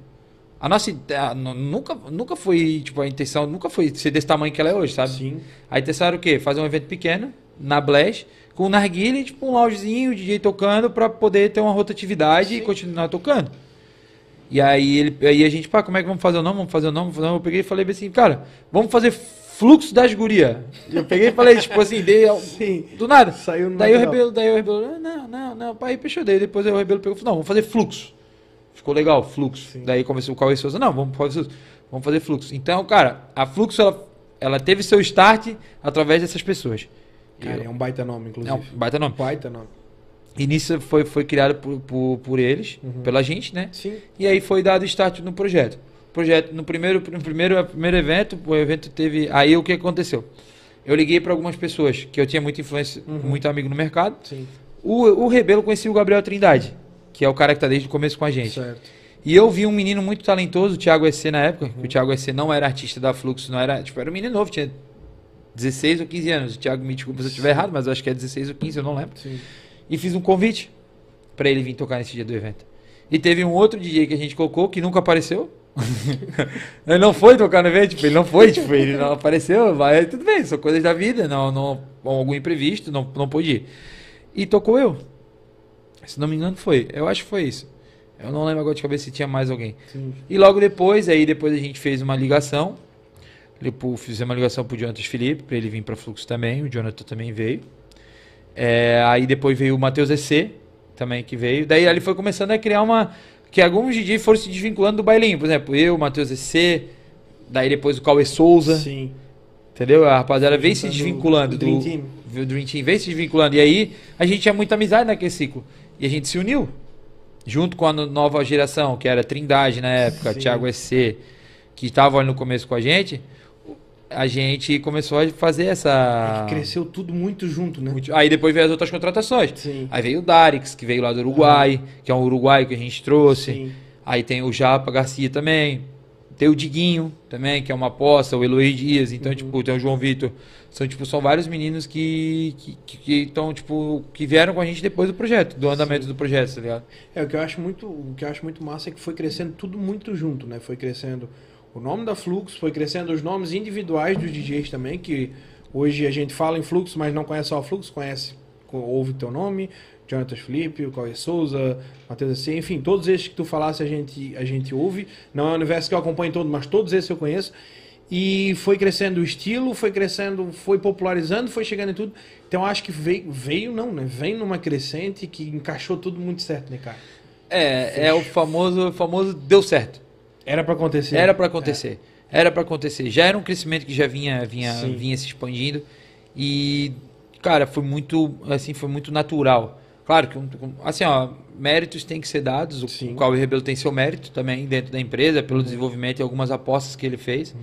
A nossa nunca, nunca foi, tipo, a intenção nunca foi ser desse tamanho que ela é hoje, sabe? Sim. A intenção era o quê? Fazer um evento pequeno, na Blast, com um narguile, tipo um loungezinho, o DJ tocando, pra poder ter uma rotatividade e continuar tocando. E aí, ele, aí a gente, pá, como é que vamos fazer o nome? Vamos fazer o nome? Vamos fazer o nome? Eu peguei e falei assim, cara, vamos fazer fluxo das guria. Eu peguei e falei, tipo assim, dei, Sim. do nada. Saiu no Daí o. Rebelo, daí o Rebelo, "Ah, não, não, não, pai, fechou. Daí depois o Rebelo pegou e falou, não, vamos fazer fluxo. Ficou legal, fluxo. Sim. Daí começou o Cauê Souza, não, vamos fazer fluxo. Vamos fazer fluxo. Então, cara, a fluxo, ela, ela teve seu start através dessas pessoas. Cara, é um baita nome, inclusive. É um baita nome. baita nome. Nisso foi, foi criado por, por, por eles, Uhum. pela gente, né? Sim. E aí foi dado start no projeto. Projeto no primeiro no primeiro primeiro evento, o evento teve aí o que aconteceu? Eu liguei para algumas pessoas que eu tinha muita influência, Uhum. muito amigo no mercado. Sim. O, o Rebelo conhecia o Gabriel Trindade, que é o cara que tá desde o começo com a gente. Certo. E eu vi um menino muito talentoso, o Thiago SC na época, Uhum. que o Thiago SC não era artista da Fluxo, não era, tipo, era um menino novo, tinha 16 ou 15 anos. O Thiago me desculpa se eu estiver errado, mas acho que é 16 ou 15, eu não lembro Sim. e fiz um convite para ele vir tocar nesse dia do evento. E teve um outro DJ que a gente colocou que nunca apareceu. ele não foi tocar no evento, tipo, ele não foi, tipo, ele não apareceu, mas tudo bem, são coisas da vida, não, não algum imprevisto, não, não pôde ir. E tocou eu. Se não me engano foi, eu acho que foi isso. Eu não lembro agora de cabeça se tinha mais alguém. Sim. E logo depois, aí depois a gente fez uma ligação. Fizemos uma ligação pro Jonathan Felipe, para ele vir para Fluxo também. O Jonathan também veio. É, aí depois veio o Matheus EC, também que veio. Daí ali foi começando a criar uma. Que alguns DJs foram se desvinculando do bailinho. Por exemplo, eu, o Matheus EC, daí depois o Cauê Souza. Sim. Entendeu? A rapaziada veio se Juntando desvinculando o Dream do. Team. O Dream Team veio se desvinculando. E aí a gente tinha muita amizade naquele ciclo. E a gente se uniu. Junto com a no- nova geração, que era Trindade na época, Sim. Thiago SC, que estava ali no começo com a gente. A gente começou a fazer essa. É cresceu tudo muito junto, né? Aí depois veio as outras contratações. Sim. Aí veio o Darix, que veio lá do Uruguai, que é um uruguaio que a gente trouxe. Sim. Aí tem o Japa Garcia também. Tem o Diguinho também, que é uma aposta, o Eloy Dias, então, Uhum. tipo, tem o João Vitor. São, tipo, são vários meninos que que, que, que tão, tipo, que vieram com a gente depois do projeto, do andamento do projeto, tá ligado? É, o que eu acho muito, o que eu acho muito massa é que foi crescendo tudo muito junto, né? Foi crescendo o nome da Fluxo, foi crescendo os nomes individuais dos DJs também, que hoje a gente fala em Fluxo, mas não conhece só o Fluxo, conhece, co- ouve teu nome, Jonathan Felipe, o Cauê Souza, Matheus AC, enfim, todos esses que tu falasse a gente, a gente ouve. Não é o universo que eu acompanho todo, mas todos esses eu conheço. E foi crescendo o estilo, foi crescendo, foi popularizando, foi chegando em tudo. Então acho que veio, veio não, né? Vem numa crescente que encaixou tudo muito certo, né, cara? É, é o famoso, famoso deu certo. Era pra acontecer. Era para acontecer. Era para acontecer. Já era um crescimento que já vinha, vinha, Sim. vinha se expandindo e cara, foi muito, assim, foi muito natural. Claro que assim, ó, méritos têm que ser dados, o Sim. Cauê Rebelo tem seu mérito também dentro da empresa pelo desenvolvimento e algumas apostas que ele fez.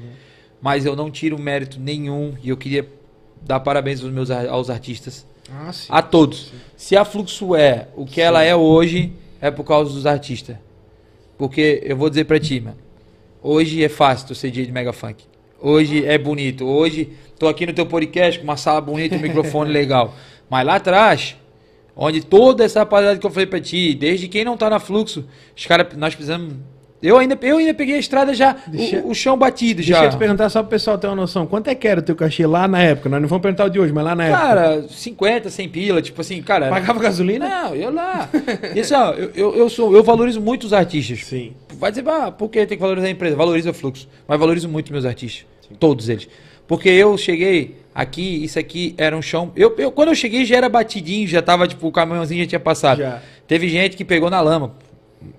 Mas eu não tiro mérito nenhum e eu queria dar parabéns aos meus aos artistas, Ah, sim. a todos. Se a Fluxo é o que ela é hoje, é por causa dos artistas. Porque eu vou dizer pra ti, mano. Hoje é fácil tu ser DJ de Mega Funk. Hoje é bonito. Hoje tô aqui no teu podcast com uma sala bonita, um microfone legal. Mas lá atrás, onde toda essa rapaziada que eu falei pra ti, desde quem não tá na Fluxo, os caras, nós precisamos. Eu ainda, eu ainda peguei a estrada já, o- Deixa- o, chão batido Deixa já. eu te perguntar só pro pessoal ter uma noção. Quanto é que era o teu cachê lá na época? Nós não vamos perguntar o de hoje, mas lá na época. Cara, 50, 100 pila, tipo assim, cara. Pagava gasolina? Não, eu lá. Isso, ó, eu, eu, eu sou, eu valorizo muito os artistas. Sim. Vai dizer, ah, por que tem que valorizar a empresa? Valoriza o fluxo. Mas valorizo muito meus artistas. Todos eles. Porque eu cheguei aqui, isso aqui era um chão. Eu, eu, quando eu cheguei já era batidinho, já tava, tipo, o caminhãozinho já tinha passado. Já. Teve gente que pegou na lama.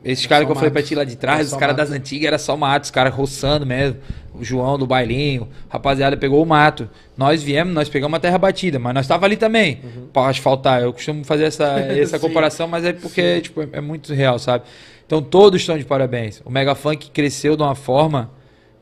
Esses É caras que eu falei pra ti lá de É trás, só os caras das antigas era só mato, os caras roçando mesmo. O João do bailinho, rapaziada pegou o mato. Nós viemos, nós pegamos uma terra batida, mas nós tava ali também pra asfaltar. Eu costumo fazer essa, essa Uhum. Comparação, mas é porque tipo, é, é muito real, sabe? Então todos estão de parabéns. O Mega Funk cresceu de uma forma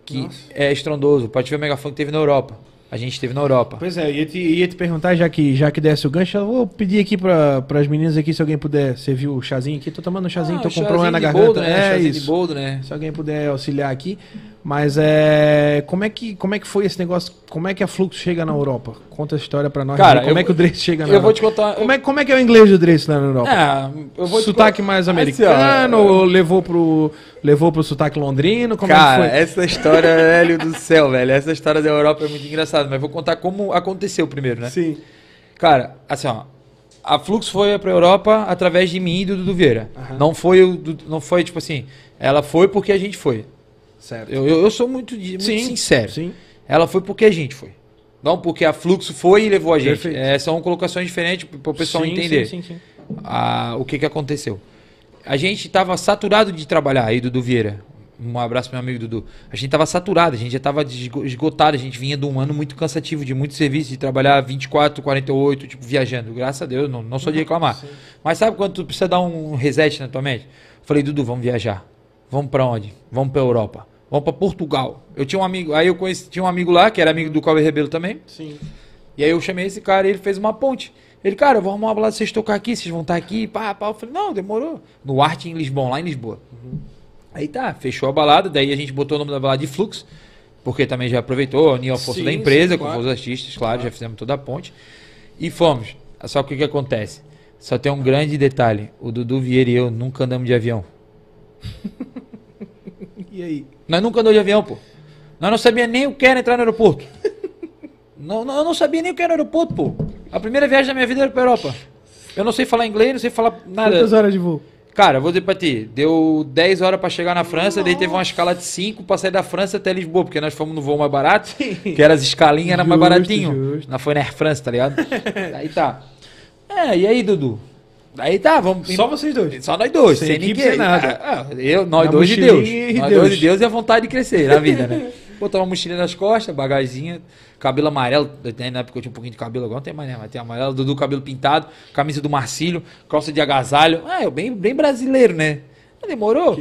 que Nossa. é estrondoso. Pode ver o Mega Funk teve na Europa. A gente teve na Europa. Pois é, ia te, ia te perguntar, já que, já que desse o gancho, eu vou pedir aqui para as meninas aqui, se alguém puder, viu o chazinho aqui? Tô tomando um chazinho, tô Ah, com problema na garganta. boldo, né? É Chazinho de isso. boldo, né? Se alguém puder auxiliar aqui. Mas é. Como é, que, como é que foi esse negócio? Como é que a Fluxo chega na Europa? Conta a história pra nós. Cara, né? como eu- é que o Drace chega na Eu vou Europa? te contar. Como, é, como é que é o inglês do lá na Europa? Ah, eu vou sotaque contar- mais Assim, ó, americano ou levou pro, levou pro sotaque londrino? Como Cara, é que foi? essa história, velho do céu, velho. Essa história da Europa é muito engraçada, mas vou contar como aconteceu primeiro, né? Sim. Cara, assim, ó. A Flux foi pra Europa através de mim e do Dudu Vieira. Aham. Não foi o não foi tipo assim, ela foi porque a gente foi. Certo. Eu, eu, eu sou muito, muito sincero. Sim. Ela foi porque a gente foi. Não porque a Fluxo foi e levou a gente. Perfeito. É, são colocações diferentes para o pessoal Sim, entender Sim, sim, sim. a- o que, que aconteceu. A gente estava saturado de trabalhar aí, Dudu Vieira. Um abraço meu amigo Dudu. A gente estava saturado, a gente já estava esgotado, a gente vinha de um ano muito cansativo, de muito serviço, de trabalhar 24, 48, tipo, viajando. Graças a Deus, não, não sou de reclamar. Sim. Mas sabe quando tu precisa dar um reset na tua mente? Falei, Dudu, vamos viajar. Vamos para onde? Vamos para Europa. Vamos para Portugal. Eu tinha um amigo, aí eu conheci, tinha um amigo lá, que era amigo do Cauê Rebelo também. Sim. E aí eu chamei esse cara e ele fez uma ponte. Ele, cara, eu vou arrumar uma balada, vocês tocar aqui, vocês vão estar aqui, pá, pá. Eu falei, não, demorou. No Arte em Lisboa, lá em Lisboa. Aí tá, fechou a balada, daí a gente botou o nome da balada de Flux, porque também já aproveitou, uniu a força Sim, da empresa sim, com claro. os artistas, claro, já fizemos toda a ponte. E fomos. Só que o que acontece? Só tem um grande detalhe. O Dudu Vieira e eu nunca andamos de avião. E aí? Nós nunca andamos de avião, pô. Nós não sabíamos nem o que era entrar no aeroporto. não, não, eu não sabia nem o que era aeroporto, pô. A primeira viagem da minha vida era pra Europa. Eu não sei falar inglês, não sei falar nada. Quantas horas de voo? Cara, vou dizer pra ti, deu 10 horas pra chegar na França, daí teve uma escala de 5 pra sair da França até Lisboa, porque nós fomos no voo mais barato, que era as escalinhas, era mais Justo, baratinho. justo. Nós foi na Air France, tá ligado? aí tá. É, e aí, Dudu? Aí tá, vamos. Só vocês dois. Só nós dois, Sem sem, ninguém. sem nada. Ah, ah, eu, nós Na dois de Deus. e nós Deus. dois de Deus e a vontade de crescer na vida, né? Botar uma mochilinha nas costas, bagaginha, cabelo amarelo. Na época eu tinha um pouquinho de cabelo, agora não tem mais, né? Mas tem amarelo, Dudu, cabelo pintado, camisa do Marcílio, calça de agasalho. Ah, eu bem, bem brasileiro, né? Demorou.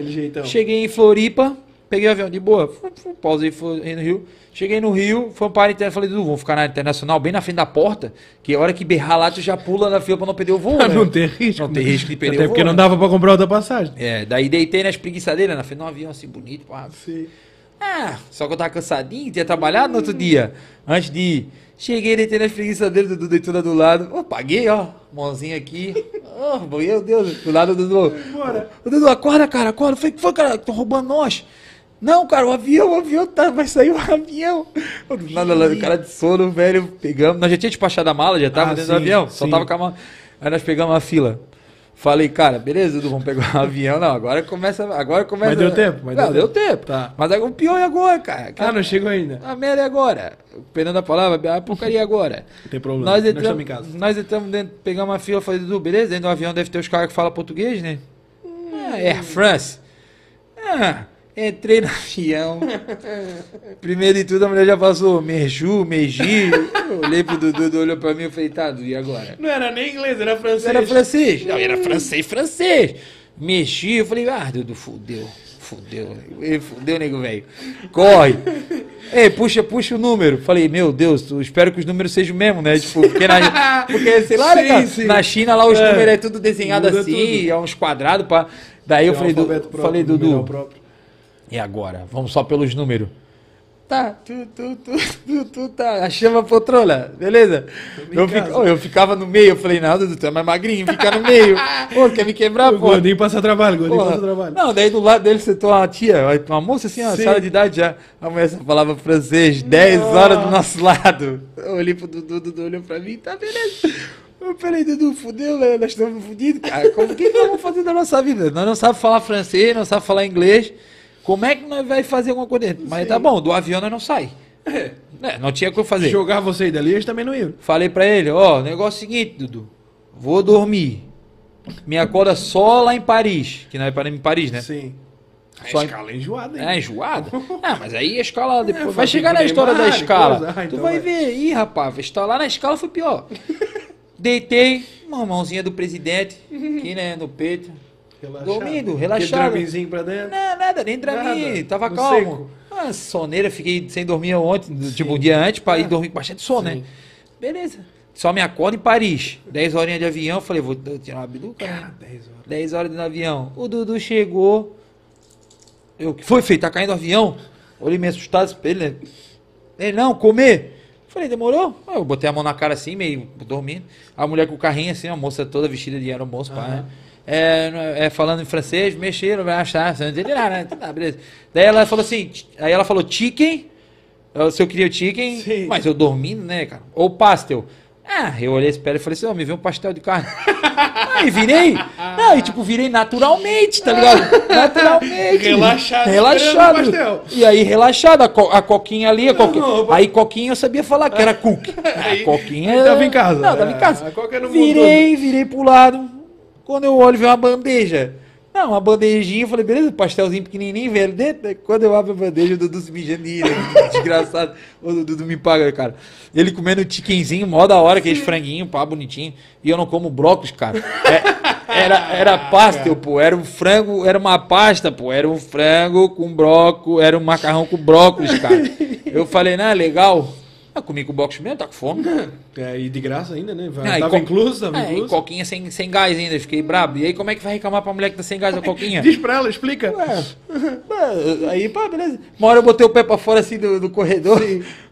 Cheguei em Floripa, peguei o avião de boa, pausei fui no Rio. Cheguei no Rio, foi para a interna, falei, Dudu, vamos ficar na internacional, bem na frente da porta, que a hora que berrar lá, tu já pula na fila pra não perder o voo, Pra né? não ter risco. Não ter risco de perder Até o porque voo, não né? dava pra comprar outra passagem. É, daí deitei nas preguiçadeiras, na frente de um avião assim bonito, pá. Sim. Ah, só que eu tava cansadinho, tinha trabalhado no outro dia. Antes de ir. Cheguei, deitei nas preguiçadeiras, Dudu deitou do lado. Ô, paguei, ó. Mãozinha aqui. Oh, meu Deus, do lado do Dudu. Bora. Dudu, acorda, cara, acorda. Foi que foi, cara? Estão roubando nós. Não, cara, o avião, o avião tá, vai sair o avião. Nada o cara de sono, velho, pegamos. Nós já tinha despachado a mala, já tava Ah, dentro sim, do avião, só sim. tava com a mala. Aí nós pegamos a fila. Falei, cara, beleza, Dudu, vamos pegar um avião. Não, agora começa. Agora começa. Mas deu tempo? Mas não, deu deu tempo. Tá. Mas o pior é agora, cara. Ah, não chegou ainda. A merda é agora. Perdendo a palavra, a porcaria é agora. Não tem problema. Nós Nós entramos, estamos em casa. nós entramos dentro, pegamos uma fila, falei, Dudu, beleza? Dentro do avião deve ter os caras que falam português, né? Ah, Air France. Ah, entrei no avião. Primeiro de tudo, a mulher já passou Merju, Meiji. Eu olhei pro Dudu, Dudu olhou pra mim e falei, tá, Dudu, e agora? Não era nem inglês, era francês. Era francês. Não, era francês, francês. Mexi, eu falei, ah, Dudu, fudeu. Fudeu. Ei, Fudeu, nego velho. Corre. Ei, puxa, puxa o número. Falei, meu Deus, eu espero que os números sejam o mesmo, né? Tipo, porque, na, porque sei lá, né, Sim, cara? sim. Na China lá os É. números é tudo desenhado Muda assim, tudo. é uns quadrados pra. Daí eu Tem um falei, du, alfabeto próprio, falei, Dudu, próprio. E agora? Vamos só pelos números. Tá, tu, tu, tu, tu, tu, tá. A chama poltrona, beleza? Eu, fico- oh, eu ficava no meio, eu falei, não, Dudu, tu é mais magrinho, fica no meio. Pô, quer me quebrar, pô? gordinho passa trabalho, gordinho passa trabalho. Não, daí do lado dele sentou uma tia, uma moça assim, uma Sim. senhora de idade já. A mulher só falava francês, 10 horas do nosso lado. Eu olhei pro Dudu, Dudu olhou pra mim, tá beleza. Eu falei, Dudu, fudeu, né? Nós estamos fodidos, cara. Como que nós vamos fazer da nossa vida? Nós não sabemos falar francês, não sabemos falar inglês. Como é que nós vai fazer alguma coisa dentro? Mas tá bom, do avião nós não sai. É, não tinha o que fazer. Jogar você dali, eles também não iam. Falei pra ele, ó, o negócio é o seguinte, Dudu. Vou dormir. Me acorda só lá em Paris. Que nós paramos em Paris, né? Sim. Só a em- escala é enjoada, hein? É, enjoada? Ah, mas aí a escala depois. É, vai chegar na história da escala. Ah, tu então vai vai. ver. Ih, rapaz, estar lá na escala foi pior. Deitei, uma mãozinha do presidente, aqui, né, no peito. Relaxado. Dormindo, relaxado. draminzinho pra dentro. Não, nada, nem Dramin, Nada, tava calmo. seco. Ah, soneira, fiquei sem dormir ontem, tipo um dia antes, pra ir dormir com bastante sono, né? Sim. Beleza. Só me acordo em Paris. 10 horinhas de avião, falei, vou tirar uma biduca, né? 10 horas. 10 horas no avião. O Dudu chegou. Eu, que foi, feito? Tá caindo o avião? Olhei meio assustado ele, né? Ele, não, comer. Falei, demorou? Ah, Eu botei a mão na cara assim, meio dormindo. A mulher com o carrinho assim, a moça toda vestida de aeromoço, pá, né? É, é, falando em francês, mexeram, vai achar, não nada, né? Tá, beleza. Daí ela falou assim, aí ela falou chicken, se eu queria chicken, Sim. mas eu dormindo, né, cara? Ou pastel. Ah, eu olhei esse pé e falei assim, ó, me vê um pastel de carne. Aí virei. Não, e tipo, virei naturalmente, tá ligado? Naturalmente. Relaxado, Relaxado. E aí, relaxado, a, co- a coquinha ali, a coquinha. Não, aí coquinha eu sabia falar que era cook. Aí- a coquinha. aí tava em casa. Não, tava em casa. a coca não virei, virei pro lado. Quando eu olho, vem uma bandeja. Não, uma bandejinha, eu falei, beleza, pastelzinho pequenininho, velho, dentro. né? Quando eu abro a bandeja, o Dudu se mijando de né? desgraçado. O Dudu me paga, cara. Ele comendo chickenzinho, mó da hora, aqueles franguinho, pá, bonitinho. E eu não como brócolis, cara. É- era, era pastel, pô. Era um frango, era uma pasta, pô. Era um frango com brócolis, era um macarrão com brócolis, cara. Eu falei, não, é legal. Eu comi com brócolis mesmo, tá com fome. É, e de graça ainda, né? Ah, e tava co- incluso, tava É, e incluso. coquinha sem, sem gás ainda, fiquei brabo. E aí, como é que vai reclamar pra mulher que tá sem gás a coquinha? Diz pra ela, explica. É, aí, pá, beleza. Uma hora eu botei o pé pra fora assim do, do corredor.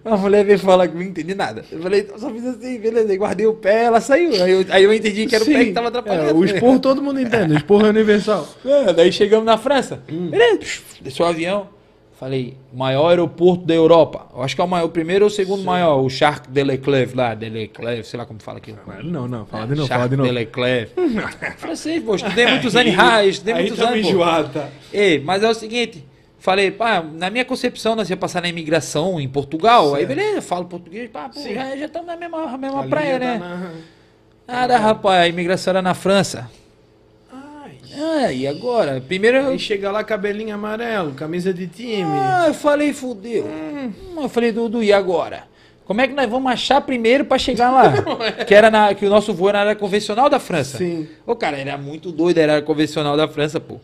A mulher veio falar que não entendi nada. Eu falei, eu só fiz assim, beleza. Aí guardei o pé, ela saiu. Aí eu, aí eu entendi que era o pé que tava atrapalhando. É, o esporro todo mundo entende, o esporro é universal. É, daí chegamos na França. Hum. Beleza, desceu o avião. Falei, maior aeroporto da Europa. Eu acho que é o, maior, o primeiro ou o segundo maior, o Charles de Leclerc lá, de Leclerc, sei lá como fala aquilo. Não, não, fala de novo, fala Charles de novo. de Leclerc. Francês, pô, estudei muitos anos em raio, estudei Aí muitos tamo anos. enjoado, tá? Ei, mas é o seguinte, falei, pá, na minha concepção nós ia passar na imigração em Portugal, aí Certo. beleza, eu falo português, pá, pô, Sim. já estamos na mesma, mesma Ali praia, já né? tá na- Nada, rapaz, a imigração era na França. Ah, e agora? Primeiro eu... Aí chega lá, cabelinho amarelo, camisa de time. Ah, eu falei, fudeu. Hum, Eu falei, Dudu, e agora? Como é que nós vamos achar primeiro pra chegar lá? que era na, que o nosso voo era na área convencional da França. Sim. Ô, cara, era muito doido, era a área convencional da França, pô.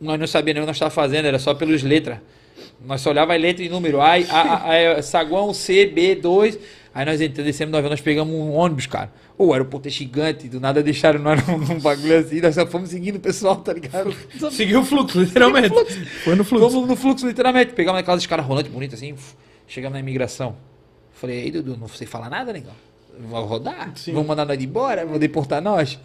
Nós não sabíamos nem o que nós estávamos fazendo, era só pelos letras. Nós só olhava letra e número. A, a, a, a, saguão C, B2. Aí nós entramos, descemos avião, nós pegamos um ônibus, cara. O aeroporto é gigante, do nada deixaram nós num, num bagulho assim, nós só fomos seguindo o pessoal, tá ligado? Seguiu o fluxo, literalmente. Foi no fluxo. Fomos no fluxo, literalmente. Pegamos aquelas escadas rolantes bonitas assim, chegamos na imigração. Falei, aí, Dudu, não sei falar nada, negão? Vou rodar? Sim. Vão mandar nós embora? Vão deportar nós?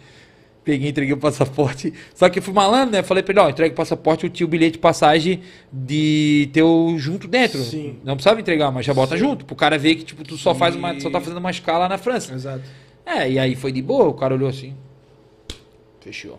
Peguei, entreguei o passaporte. Só que fui malandro, né? Falei pra ele, ó, entrega o passaporte, eu tinha o bilhete de passagem de teu junto dentro. Sim. Não precisava entregar, mas já bota Sim. junto. Pro cara ver que, tipo, tu só faz uma. Só tá fazendo uma escala na França. Exato. É, e aí foi de boa, o cara olhou assim. Fechou.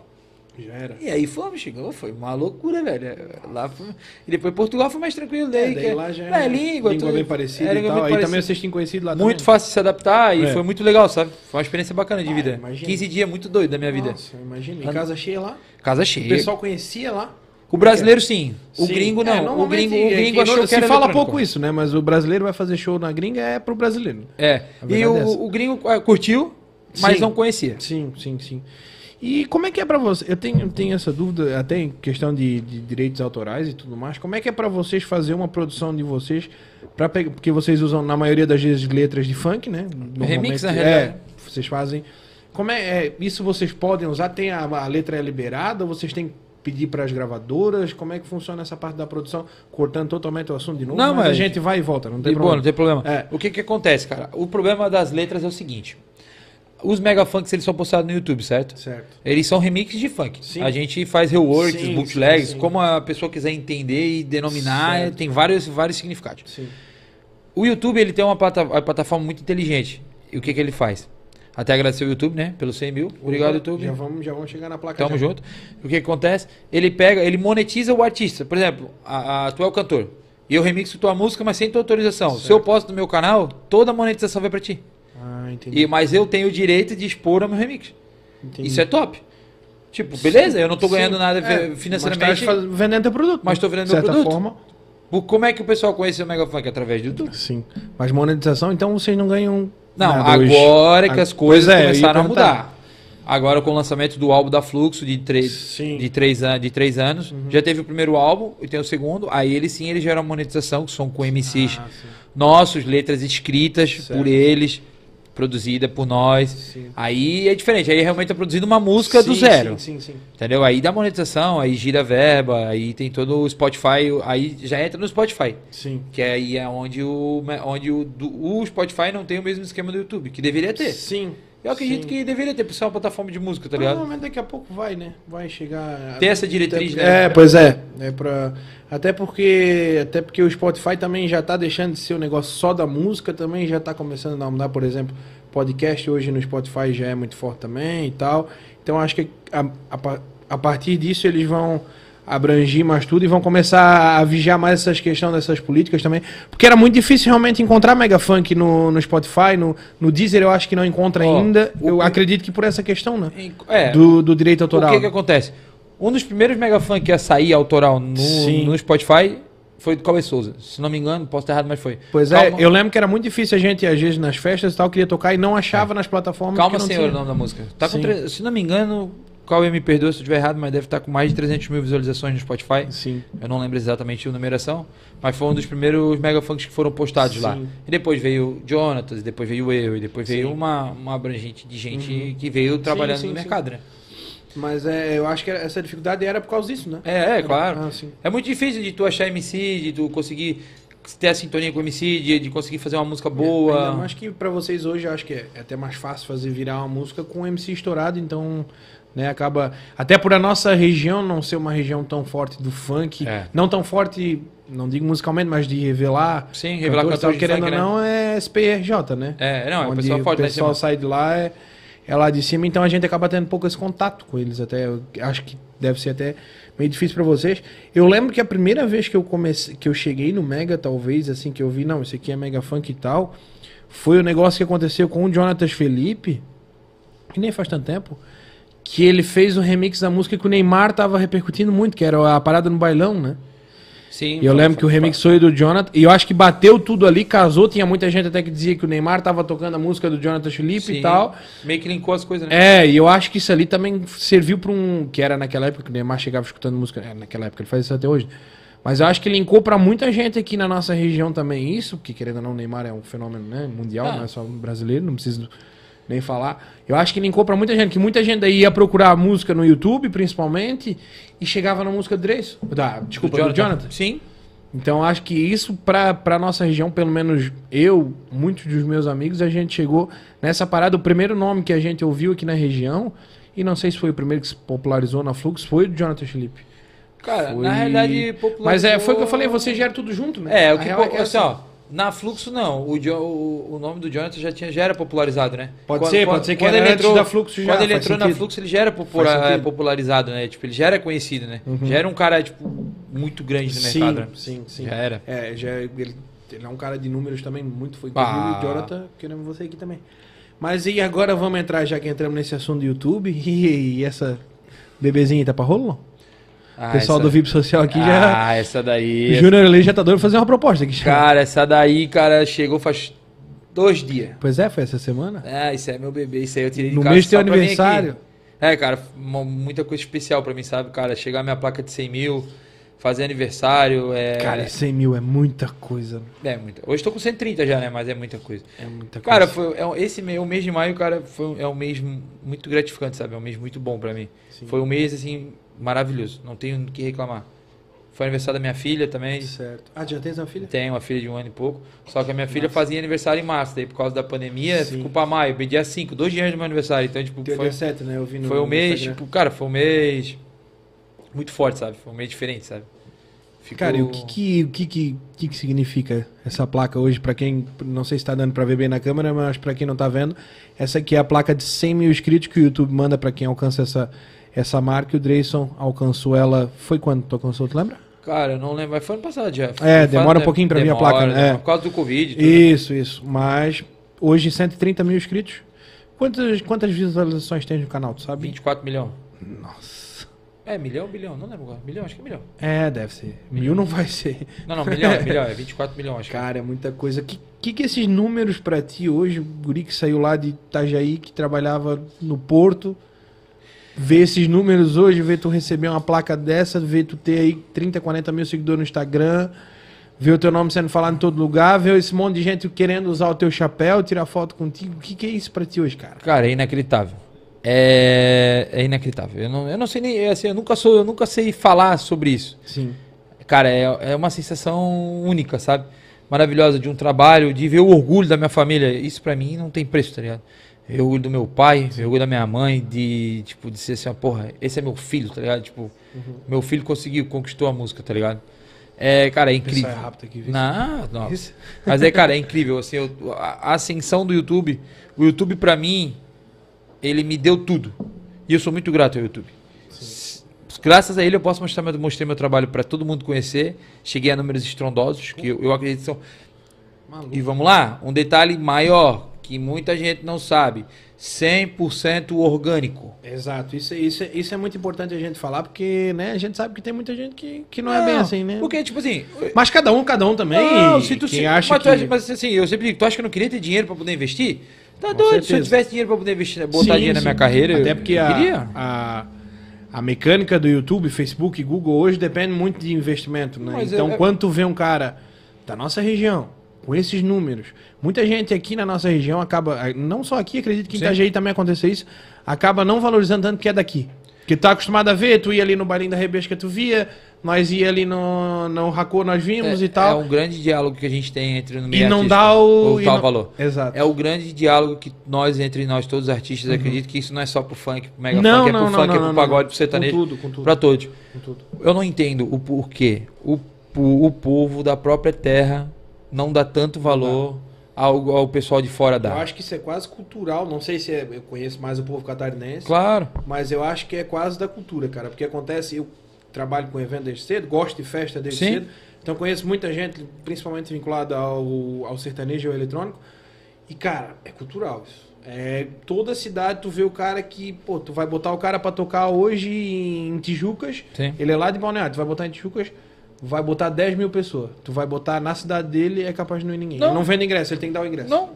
Já era. E aí fomos, chegou, foi uma loucura, velho. Lá foi... E depois Portugal foi mais tranquilo, daí, É, daí que lá já é, língua, língua tudo- bem parecida é, e tal. Aí parecida. também vocês têm conhecido lá Muito também. fácil de se adaptar e É. foi muito legal, sabe? Foi uma experiência bacana de Ah, vida. imagina. 15 dias muito doido da minha vida. Nossa, imagina. Em casa cheia lá. Casa O cheia. pessoal conhecia lá. O brasileiro sim. O Sim. gringo É, não. o normalmente gringo, o é gringo que achou que Se era fala eletrônico. pouco isso, né? Mas o brasileiro vai fazer show na gringa é pro brasileiro. É. E verdade é o, o gringo curtiu, mas Sim. não conhecia. Sim, sim, sim. E como é que é pra você? Eu tenho, tenho essa dúvida, até em questão de, de direitos autorais e tudo mais. Como é que é pra vocês fazer uma produção de vocês? Pra pegar, porque vocês usam, na maioria das vezes, letras de funk, né? Remix, na é, realidade. vocês fazem. Como é, é, Isso vocês podem usar? Tem a, a letra é liberada? Vocês têm que pedir para as gravadoras? Como é que funciona essa parte da produção? Cortando totalmente o assunto de novo? Não, mas, a mas- gente vai e volta, não tem problema. não tem problema. É. O que que acontece, cara? O problema das letras é o seguinte. Os mega funks, eles são postados no YouTube, certo? Certo. Eles são remixes de funk. Sim. A gente faz reworks, Sim, bootlegs, sim, como a pessoa quiser entender e denominar, Certo. tem vários, vários significados. Sim. O YouTube, ele tem uma, plata- uma plataforma muito inteligente. E o que que ele faz? Até agradecer o YouTube, né? Pelos 100 mil. Obrigado, YouTube. Já vamos, já vamos chegar na placa. Tamo já. junto. O que que acontece? Ele pega, ele monetiza o artista. Por exemplo, a, a- tu é o cantor. E eu remixo tua música, mas sem tua autorização. Se Certo. eu posto no meu canal, toda a monetização vai pra ti. Ah, entendi. E, mas eu tenho o direito de expor o meu remix. entendi. Isso é top. Tipo, beleza, eu não Sim, ganhando nada é, fi- financeiramente. Mas tá vendendo teu produto. Mas tô vendendo De certa produto. forma. Como é que o pessoal conhece o Mega Funk? Através do YouTube. Sim. Mas monetização, então vocês não ganham. Não, nada hoje. agora que Ah, as coisas é, começaram a mudar. Agora com o lançamento do álbum da Fluxo de três, Sim. Uhum. de três, an de três anos, já teve o primeiro álbum e tem o segundo. Aí ele sim ele gera monetização que são com MCs Ah, sim. nossos, letras escritas Certo. por eles, produzida por nós. Sim. Aí é diferente, aí realmente é produzindo uma música do Sim, zero. Sim, sim, sim. Entendeu? Aí dá monetização, aí gira a verba, aí tem todo o Spotify, aí já entra no Spotify. Sim. Que aí é onde o, onde o, do- o Spotify não tem o mesmo esquema do YouTube, que deveria ter. Sim. Eu acredito Sim. que deveria ter, uma plataforma de música, tá ligado? Provavelmente daqui a pouco vai, né? Vai chegar. Ter essa diretriz, Até- né? É, pois é. é pra... Até porque. Até porque o Spotify também já tá deixando de ser um negócio só da música, também já tá começando a mudar, por exemplo, podcast hoje no Spotify já é muito forte também e tal. Então acho que a, a, a partir disso eles vão abrangir mais tudo e vão começar a vigiar mais essas questões dessas políticas também. Porque era muito difícil realmente encontrar Mega Funk no, no Spotify, no, no Deezer eu acho que não encontra Ó, ainda. o- Eu acredito que por essa questão, né? É, Do, do direito autoral. o que que acontece? Um dos primeiros Mega Funk a sair autoral no, Sim. no Spotify foi do Cauê Souza. Se não me engano, posso estar errado, mas foi. Pois Calma- é, eu lembro que era muito difícil a gente, às vezes, nas festas e tal, queria tocar e não achava nas plataformas. Calma, Senhor, é o nome da música. Tá tre- Se não me engano, Cauê me perdoa se eu estiver errado, mas deve estar com mais de 300 mil visualizações no Spotify. Sim. Eu não lembro exatamente a numeração, mas foi um dos primeiros mega funks que foram postados Sim. lá. E depois veio o Jonatas, e depois veio eu, e depois veio Sim. Uhum. uma, uma abrangente de gente que veio trabalhando sim, no mercado, né? Mas é, eu acho que essa dificuldade era por causa disso, né? É, é, claro. Ah. É muito difícil de tu achar MC, de tu conseguir ter a sintonia com o MC, de, de conseguir fazer uma música Ainda boa. mais que pra vocês hoje, eu acho que é, é até mais fácil fazer virar uma música com o MC estourado, então, né, acaba... Até por a nossa região não ser uma região tão forte do funk, É. não tão forte, não digo musicalmente, mas de revelar... Sim, revelar cantores cantores querendo funk, ou né? não, é SPRJ, né? É, não, é onde pessoal forte o pessoal sai de lá é, é lá de cima, então a gente acaba tendo pouco esse contato com eles até. Acho que deve ser até meio difícil pra vocês. Eu lembro que a primeira vez que eu comecei, que eu cheguei no Mega, talvez, assim, que eu vi, não, isso aqui é Mega Funk e tal, foi o negócio que aconteceu com o Jonatas Felipe, que nem faz tanto tempo, que ele fez um remix da música que o Neymar tava repercutindo muito, que era a parada no bailão, né? Sim, E eu lembro que o remix foi do Jonathan. E eu acho que bateu tudo ali, casou. Tinha muita gente até que dizia que o Neymar tava tocando a música do Jonathan Felipe e tal. Meio que linkou as coisas, né? É, e eu acho que isso ali também serviu pra um. Que era naquela época que o Neymar chegava escutando música. É, naquela época, ele faz isso até hoje. Mas eu acho que linkou pra muita gente aqui na nossa região também isso, porque querendo ou não, o Neymar é um fenômeno né, mundial, Ah. não é só brasileiro, não preciso nem falar. Eu acho que linkou pra muita gente, que muita gente aí ia procurar música no YouTube, principalmente, e chegava na música do Dreyson. Da, desculpa, do Jonathan. Sim. Então acho que isso pra, pra nossa região, pelo menos eu, muitos dos meus amigos, a gente chegou nessa parada. O primeiro nome que a gente ouviu aqui na região, e não sei se foi o primeiro que se popularizou na Flux, foi o do Jonathan Felipe. Cara, Foi- na realidade, popularizou... Mas é, foi o que eu falei, vocês já eram tudo junto, né? É, A o que, real po- é assim, ó, Na Fluxo, não. O, Jo- o, o nome do Jonathan já, tinha, já era popularizado, né? Pode ser, pode ser que quando era ele antes entrou, da Fluxo já, Quando ele entrou na sentido. Fluxo, ele já era popula- Faz sentido. é, popularizado, né? Tipo, ele já era conhecido, né? Uhum. Já era um cara, tipo, muito grande no Sim, mercado, né? sim, sim. Já era. É, já ele, ele é um cara de números também muito foi. Ah. E o Jonathan, queremos você aqui também. Mas e agora vamos entrar, já que entramos nesse assunto do YouTube, e, e essa bebezinha tá pra rolo, não? Ah, pessoal essa- do VIP Social aqui já... Ah, essa daí... O Júnior ali já tá doido fazer uma proposta aqui. Cara, essa daí, cara, chegou faz dois dias. Pois é, foi essa semana. Ah, isso é meu bebê, isso aí eu tirei de No casa mês do teu aniversário. É, cara, uma- muita coisa especial pra mim, sabe, cara? Chegar a minha placa de 100 mil, fazer aniversário, é... Cara, 100 mil é muita coisa. É muita. Hoje tô com 130 já, né? Mas é muita coisa. É muita coisa. Cara, foi, é, esse mês, o mês de maio, cara, foi, é um mês muito gratificante, sabe? É um mês muito bom pra mim. Sim. Foi um mês, assim, maravilhoso. Não tenho o que reclamar. Foi aniversário da minha filha também. Certo. Ah, já tens uma filha? Tenho uma filha de um ano e pouco. Só que a minha filha fazia aniversário em março. Daí, por causa da pandemia, Sim. ficou pra maio. Dia 5, dois dias do meu aniversário. Então, tipo, Teu foi, dia 7, né? Eu vi no foi um mês, Instagram. tipo, cara, foi um mês muito forte, sabe? Foi um mês diferente, sabe? Ficou- Cara, e o que que, o que, que, que que significa essa placa hoje? Pra quem, não sei se tá dando pra ver bem na câmera, mas pra quem não tá vendo, essa aqui é a placa de 100 mil inscritos que o YouTube manda pra quem alcança essa, essa marca. E o Dreyson alcançou ela, foi quando tu alcançou, tu lembra? Cara, eu não lembro, mas foi ano passado já. É, demora um pouquinho pra vir a placa, né? É. Por causa do Covid tudo. Isso, isso. Mas hoje 130 mil inscritos. Quantas, quantas visualizações tem no canal, tu sabe? 24 milhões. Nossa. É, milhão, bilhão? Não lembro agora. Milhão, acho que é milhão. É, deve ser. Mil não vai ser. Não, não, milhão, é milhão, é 24 milhões, acho que. Cara, é muita coisa. Que que, que esses números pra ti hoje, o guri que saiu lá de Itajaí, que trabalhava no Porto, ver esses números hoje, ver tu receber uma placa dessa, ver tu ter aí 30, 40 mil seguidores no Instagram, ver o teu nome sendo falado em todo lugar, ver esse monte de gente querendo usar o teu chapéu, tirar foto contigo. O que, que é isso pra ti hoje, cara? Cara, é inacreditável. É, é inacreditável. Eu não, eu não sei nem. Assim, eu nunca sou, eu nunca sei falar sobre isso. Sim. Cara, é, é uma sensação única, sabe? Maravilhosa de um trabalho, de ver o orgulho da minha família. Isso pra mim não tem preço, tá ligado? O orgulho do meu pai, o orgulho da minha mãe, de, tipo, de ser assim, ó, porra, esse é meu filho, tá ligado? Tipo, meu filho conseguiu, conquistou a música, tá ligado? É, cara, é incrível. É rápido aqui, viu? Não, não. Isso. Mas é, cara, é incrível. Assim, eu- a, ascensão do YouTube, o YouTube pra mim, ele me deu tudo. E eu sou muito grato ao YouTube. S- Graças a ele eu posso mostrar meu, mostrei meu trabalho pra todo mundo conhecer. Cheguei a números estrondosos, que eu, eu acredito que são. Maluco. E vamos lá, um detalhe maior, que muita gente não sabe. 100% orgânico. Exato, isso, isso, é- isso é muito importante a gente falar, porque né, a gente sabe que tem muita gente que, que não, é bem assim, né? Porque, tipo assim, Mas cada um, cada um também. Não, se tu quem se, acha mas, tu que... acha- mas assim, eu sempre digo, tu acha que eu não queria ter dinheiro pra poder investir? Tá Com doido, se eu certeza. tivesse dinheiro pra poder investir, botar Sim, dinheiro na sim. minha carreira, Até eu, porque eu a, queria. a, a mecânica do YouTube, Facebook, Google hoje depende muito de investimento, né? Mas então, é- quando tu vê um cara da nossa região, com esses números, muita gente aqui na nossa região acaba, não só aqui, acredito que em. Itajaí também aconteceu isso, acaba não valorizando tanto que é daqui. Que tá acostumado a ver, tu ia ali no barinho da Rebesca, tu via, nós ia ali no, no Racô, nós vimos é, e tal. É um grande diálogo que a gente tem entre no meio e não artístico, dá o... e tal não- valor. Exato. É o grande diálogo que nós, entre nós, todos os artistas, acredito que isso não é só pro funk, pro mega Uhum. Não, funk, é não, pro não, funk, é pro pagode, pro sertanejo, Com tudo, com tudo. pra todos. Com tudo. Eu não entendo o porquê o, o, o povo da própria terra não dá tanto valor ao, ao pessoal de fora Eu dá. acho que isso é quase cultural. Não sei se é- eu conheço mais o povo catarinense, Claro. mas eu acho que é quase da cultura, cara. Porque acontece, eu trabalho com evento desde cedo, gosto de festa desde Sim. cedo. Então conheço muita gente, principalmente vinculada ao, ao sertanejo e ao eletrônico. E, cara, é cultural isso. É, toda cidade tu vê o cara que, pô, tu vai botar o cara pra tocar hoje em Tijucas. Sim. Ele é lá de Balneário, tu vai botar em Tijucas, vai botar 10 mil pessoas. Tu vai botar na cidade dele, é capaz de não ir ninguém. Não. Ele não vende ingresso, ele tem que dar o ingresso. Não.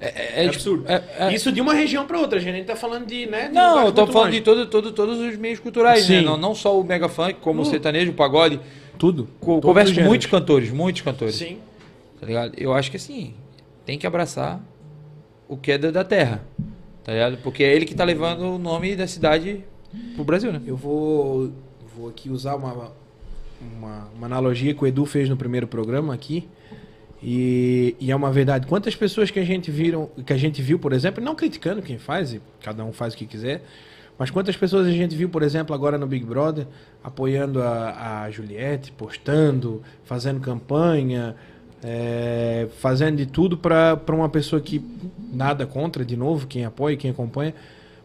É, é- é É tipo- absurdo. é- é- Isso de uma região pra outra, gente. A gente tá falando de, né? de Não, eu tô falando longe. de todo, todo, todos os meios culturais, né? Sim. Não, não só o mega funk, como o Uh. sertanejo, o pagode. tudo. Co- Todos Converso com muitos cantores, muitos cantores. Sim. Tá ligado? Eu acho que assim, tem que abraçar o que é da, da terra. Tá ligado? Porque é ele que tá levando o nome da cidade pro Brasil, né? Eu vou, vou aqui usar uma, uma, uma analogia que o Edu fez no primeiro programa aqui. E, e é uma verdade. Quantas pessoas que a gente viram, que a gente viu, por exemplo, não criticando quem faz, e cada um faz o que quiser, mas quantas pessoas a gente viu, por exemplo, agora no Big Brother, apoiando a, a Juliette, postando, fazendo campanha, é, fazendo de tudo para uma pessoa que nada contra, de novo, quem apoia, quem acompanha,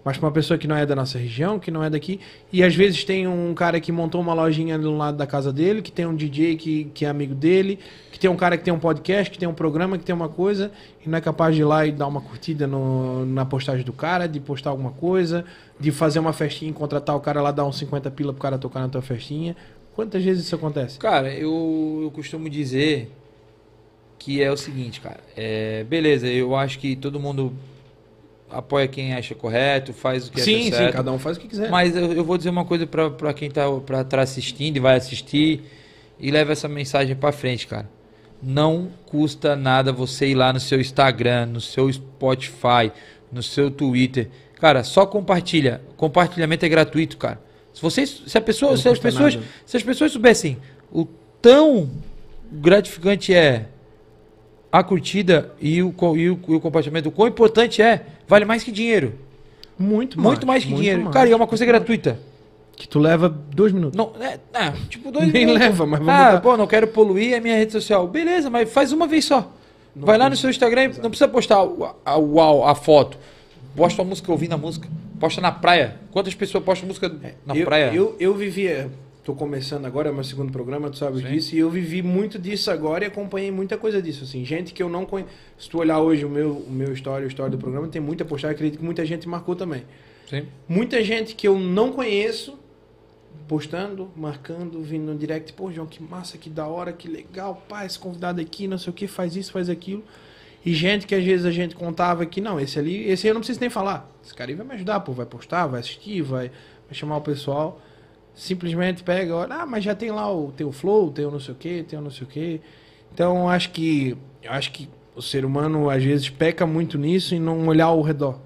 mas para uma pessoa que não é da nossa região, que não é daqui, e às vezes tem um cara que montou uma lojinha no lado da casa dele, que tem um DJ que, que é amigo dele, que tem um cara que tem um podcast, que tem um programa, que tem uma coisa, e não é capaz de ir lá e dar uma curtida no, na postagem do cara, de postar alguma coisa, de fazer uma festinha, contratar o cara lá, dar uns 50 pila pro cara tocar na tua festinha. Quantas vezes isso acontece? Cara, eu, eu costumo dizer que é o seguinte, cara. É, beleza, eu acho que todo mundo apoia quem acha correto, faz o que sim, acha certo. Sim, cada um faz o que quiser. Mas eu, eu vou dizer uma coisa para quem tá, pra tá assistindo e vai assistir e leva essa mensagem para frente, cara. Não custa nada você ir lá no seu Instagram, no seu Spotify, no seu Twitter. Cara, só compartilha. Compartilhamento é gratuito, cara. Se vocês, se a pessoa, se as pessoas, nada. se as pessoas soubessem o tão gratificante é a curtida e o, e o, e o compartilhamento, o quão importante é, vale mais que dinheiro. Muito mais. Muito mais que dinheiro. Mais. Cara, e é uma coisa gratuita. Que tu leva dois minutos. Não, é, é tipo dois Nem minutos. leva, mas vamos Ah, pô, não quero poluir a minha rede social. Beleza, mas faz uma vez só. Não Vai lá no seu Instagram, Exato. não precisa postar a, a, a, foto. Posta a música ouvindo a música. Posta na praia. Quantas pessoas postam música na eu, praia? Eu, eu vivia Estou começando agora, é meu segundo programa, tu sabes Sim. disso, e eu vivi muito disso agora e acompanhei muita coisa disso. Assim, gente que eu não conheço. Se tu olhar hoje o meu, o meu história, a história do programa, tem muita postagem, acredito que muita gente marcou também. Sim. Muita gente que eu não conheço postando, marcando, vindo no direct, pô, João, que massa, que da hora, que legal, pá, esse convidado aqui, não sei o que, faz isso, faz aquilo. E gente que às vezes a gente contava que não, esse ali, esse aí eu não preciso nem falar. Esse cara aí vai me ajudar, pô, vai postar, vai assistir, vai, vai chamar o pessoal simplesmente pega, olha, ah, mas já tem lá o teu flow, tem o não sei o tem o não sei o que. Então acho que acho que o ser humano às vezes peca muito nisso e não olhar ao redor.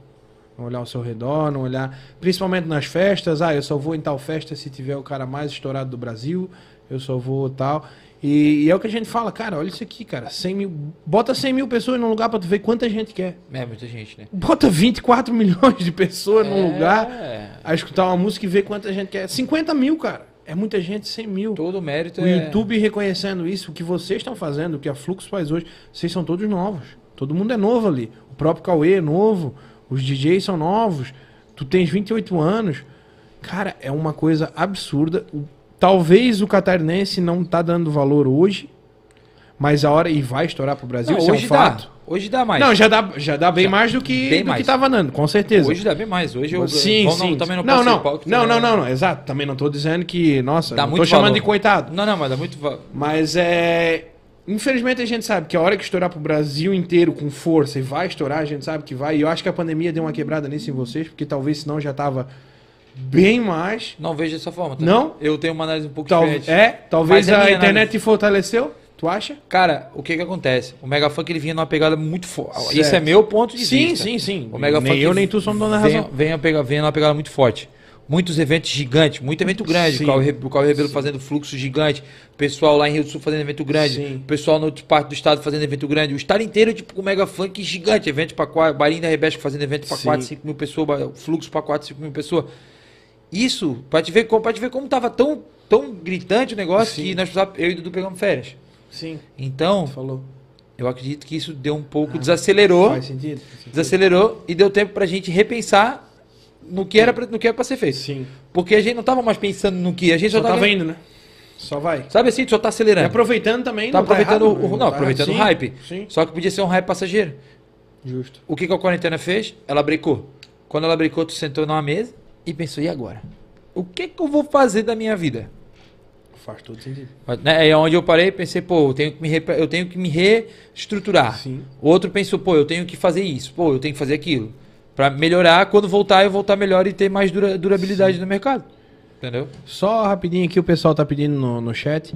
Não olhar ao seu redor, não olhar. Principalmente nas festas, ah, eu só vou em tal festa se tiver o cara mais estourado do Brasil, eu só vou tal. E, e, é o que a gente fala, cara, olha isso aqui, cara. 100 mil, bota 100 mil pessoas num lugar pra tu ver quanta gente quer. É, muita gente, né? Bota 24 milhões de pessoas é... num lugar a escutar uma música e ver quanta gente quer. 50 mil, cara. É muita gente, 100 mil. Todo o mérito o é... YouTube reconhecendo isso, o que vocês estão fazendo, o que a Flux faz hoje. Vocês são todos novos. Todo mundo é novo ali. O próprio Cauê é novo. Os DJs são novos. Tu tens 28 anos. Cara, é uma coisa absurda. O Talvez o catarinense não tá dando valor hoje, mas a hora e vai estourar pro Brasil, não, hoje é um dá. fato. Hoje dá mais. Não, já dá, já dá bem já, mais do que bem do mais. que tava dando, com certeza. Hoje dá bem mais. Hoje eu sim, bom, sim. Não, também não não, não, palco, não, não, não, não, exato. Também não tô dizendo que, nossa, dá não tô chamando de coitado. Não, não, mas dá muito Mas é Infelizmente a gente sabe que a hora que estourar pro Brasil inteiro com força e vai estourar, a gente sabe que vai. E eu acho que a pandemia deu uma quebrada nisso em vocês, porque talvez senão já tava bem mais. Não vejo dessa forma. Tá? Não? Eu tenho uma análise um pouco Tal, diferente. É? Talvez a, a internet análise... fortaleceu? Tu acha? Cara, o que que acontece? O Megafunk ele vinha numa pegada muito forte. Isso é meu ponto de sim, vista. Sim, sim, sim. O Megafunk nem eu nem tu somos dona da razão. Vem, vem, vem numa pegada muito forte. Muitos eventos gigantes, muito evento grande. Sim. O Carl Rebelo fazendo fluxo gigante. Pessoal lá em Rio do Sul fazendo evento grande. Sim. Pessoal no outro parte do estado fazendo evento grande. O estado inteiro, tipo, com Mega Funk gigante. Evento para Barinha da Rebesca fazendo evento para 4, 5 mil pessoas. Fluxo para 4, 5 mil pessoas. Isso, pra te ver como, pra te ver como tava tão, tão gritante o negócio Sim. que nós eu e o Dudu pegamos férias. Sim. Então, falou. eu acredito que isso deu um pouco, ah, desacelerou. Faz sentido, faz sentido. Desacelerou e deu tempo pra gente repensar no que era pra, no que era pra ser feito. Sim. Porque a gente não tava mais pensando no que, a gente só, só tava, tava indo, né? Só vai. Sabe assim, tu só tá acelerando. E aproveitando também, tá aproveitando tá errado, o, não, tá aproveitando o hype. Sim. Só que podia ser um hype passageiro. Justo. O que, que a quarentena fez? Ela brecou. Quando ela brecou, tu sentou numa mesa e pensou, e agora? o que, que eu vou fazer da minha vida? Faz todo sentido. Né? É onde eu parei e pensei, pô, eu tenho que me, re... eu tenho que me reestruturar. Sim. O outro pensou, pô, eu tenho que fazer isso, pô, eu tenho que fazer aquilo. Para melhorar, quando voltar, eu voltar melhor e ter mais dura... durabilidade Sim. no mercado. Entendeu? Só rapidinho aqui, o pessoal tá pedindo no, no chat.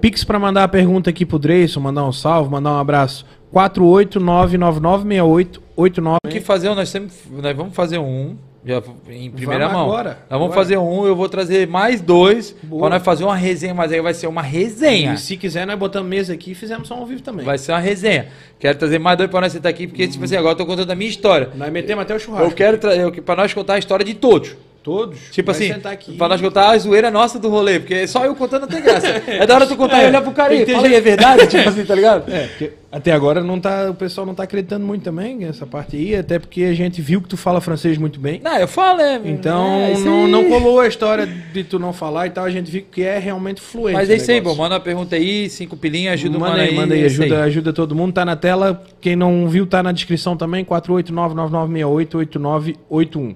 Pix para mandar a pergunta aqui pro Dreyson, mandar um salve, mandar um abraço. 489996889. O que fazer? Nós, sempre, nós vamos fazer um já em primeira vamos mão. Agora, nós vamos agora. fazer um, eu vou trazer mais dois Boa. pra nós fazer uma resenha, mas aí vai ser uma resenha. E se quiser, nós botamos mesa aqui e fizemos só ao vivo também. Vai ser uma resenha. Quero trazer mais dois pra nós sentar aqui, porque, hum. tipo assim, agora eu tô contando a minha história. Nós metemos até o churrasco. Eu quero trazer, pra nós contar a história de todos. Todos. Tipo assim, pra nós contar a zoeira nossa do rolê, porque só eu contando não tem graça. É da hora tu contar e olhar pro cara e fala aí, é verdade? tipo assim, tá ligado? É, porque até agora não tá, o pessoal não tá acreditando muito também essa parte aí, até porque a gente viu que tu fala francês muito bem. Não, eu falo, é. Então é, não, aí. não colou a história de tu não falar e tal, a gente viu que é realmente fluente. Mas o é isso aí, bom. Manda uma pergunta aí, cinco pilinhas, ajuda o manda mano aí, manda aí, é ajuda, ajuda todo mundo. Tá na tela. Quem não viu, tá na descrição também. 489-9968-8981.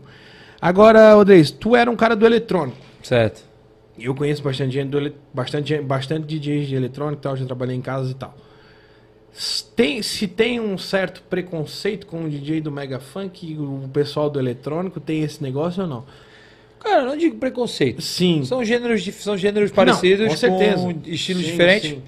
Agora, Odreis, tu era um cara do eletrônico. Certo. Eu conheço bastante gente, do bastante, bastante DJs de eletrônico e tal, já trabalhei em casa e tal. Tem, se tem um certo preconceito com o DJ do Mega Funk, o pessoal do eletrônico tem esse negócio ou não? Cara, não digo preconceito. Sim. São gêneros, são gêneros parecidos, Não, com certeza. estilos Sim, diferentes. sim.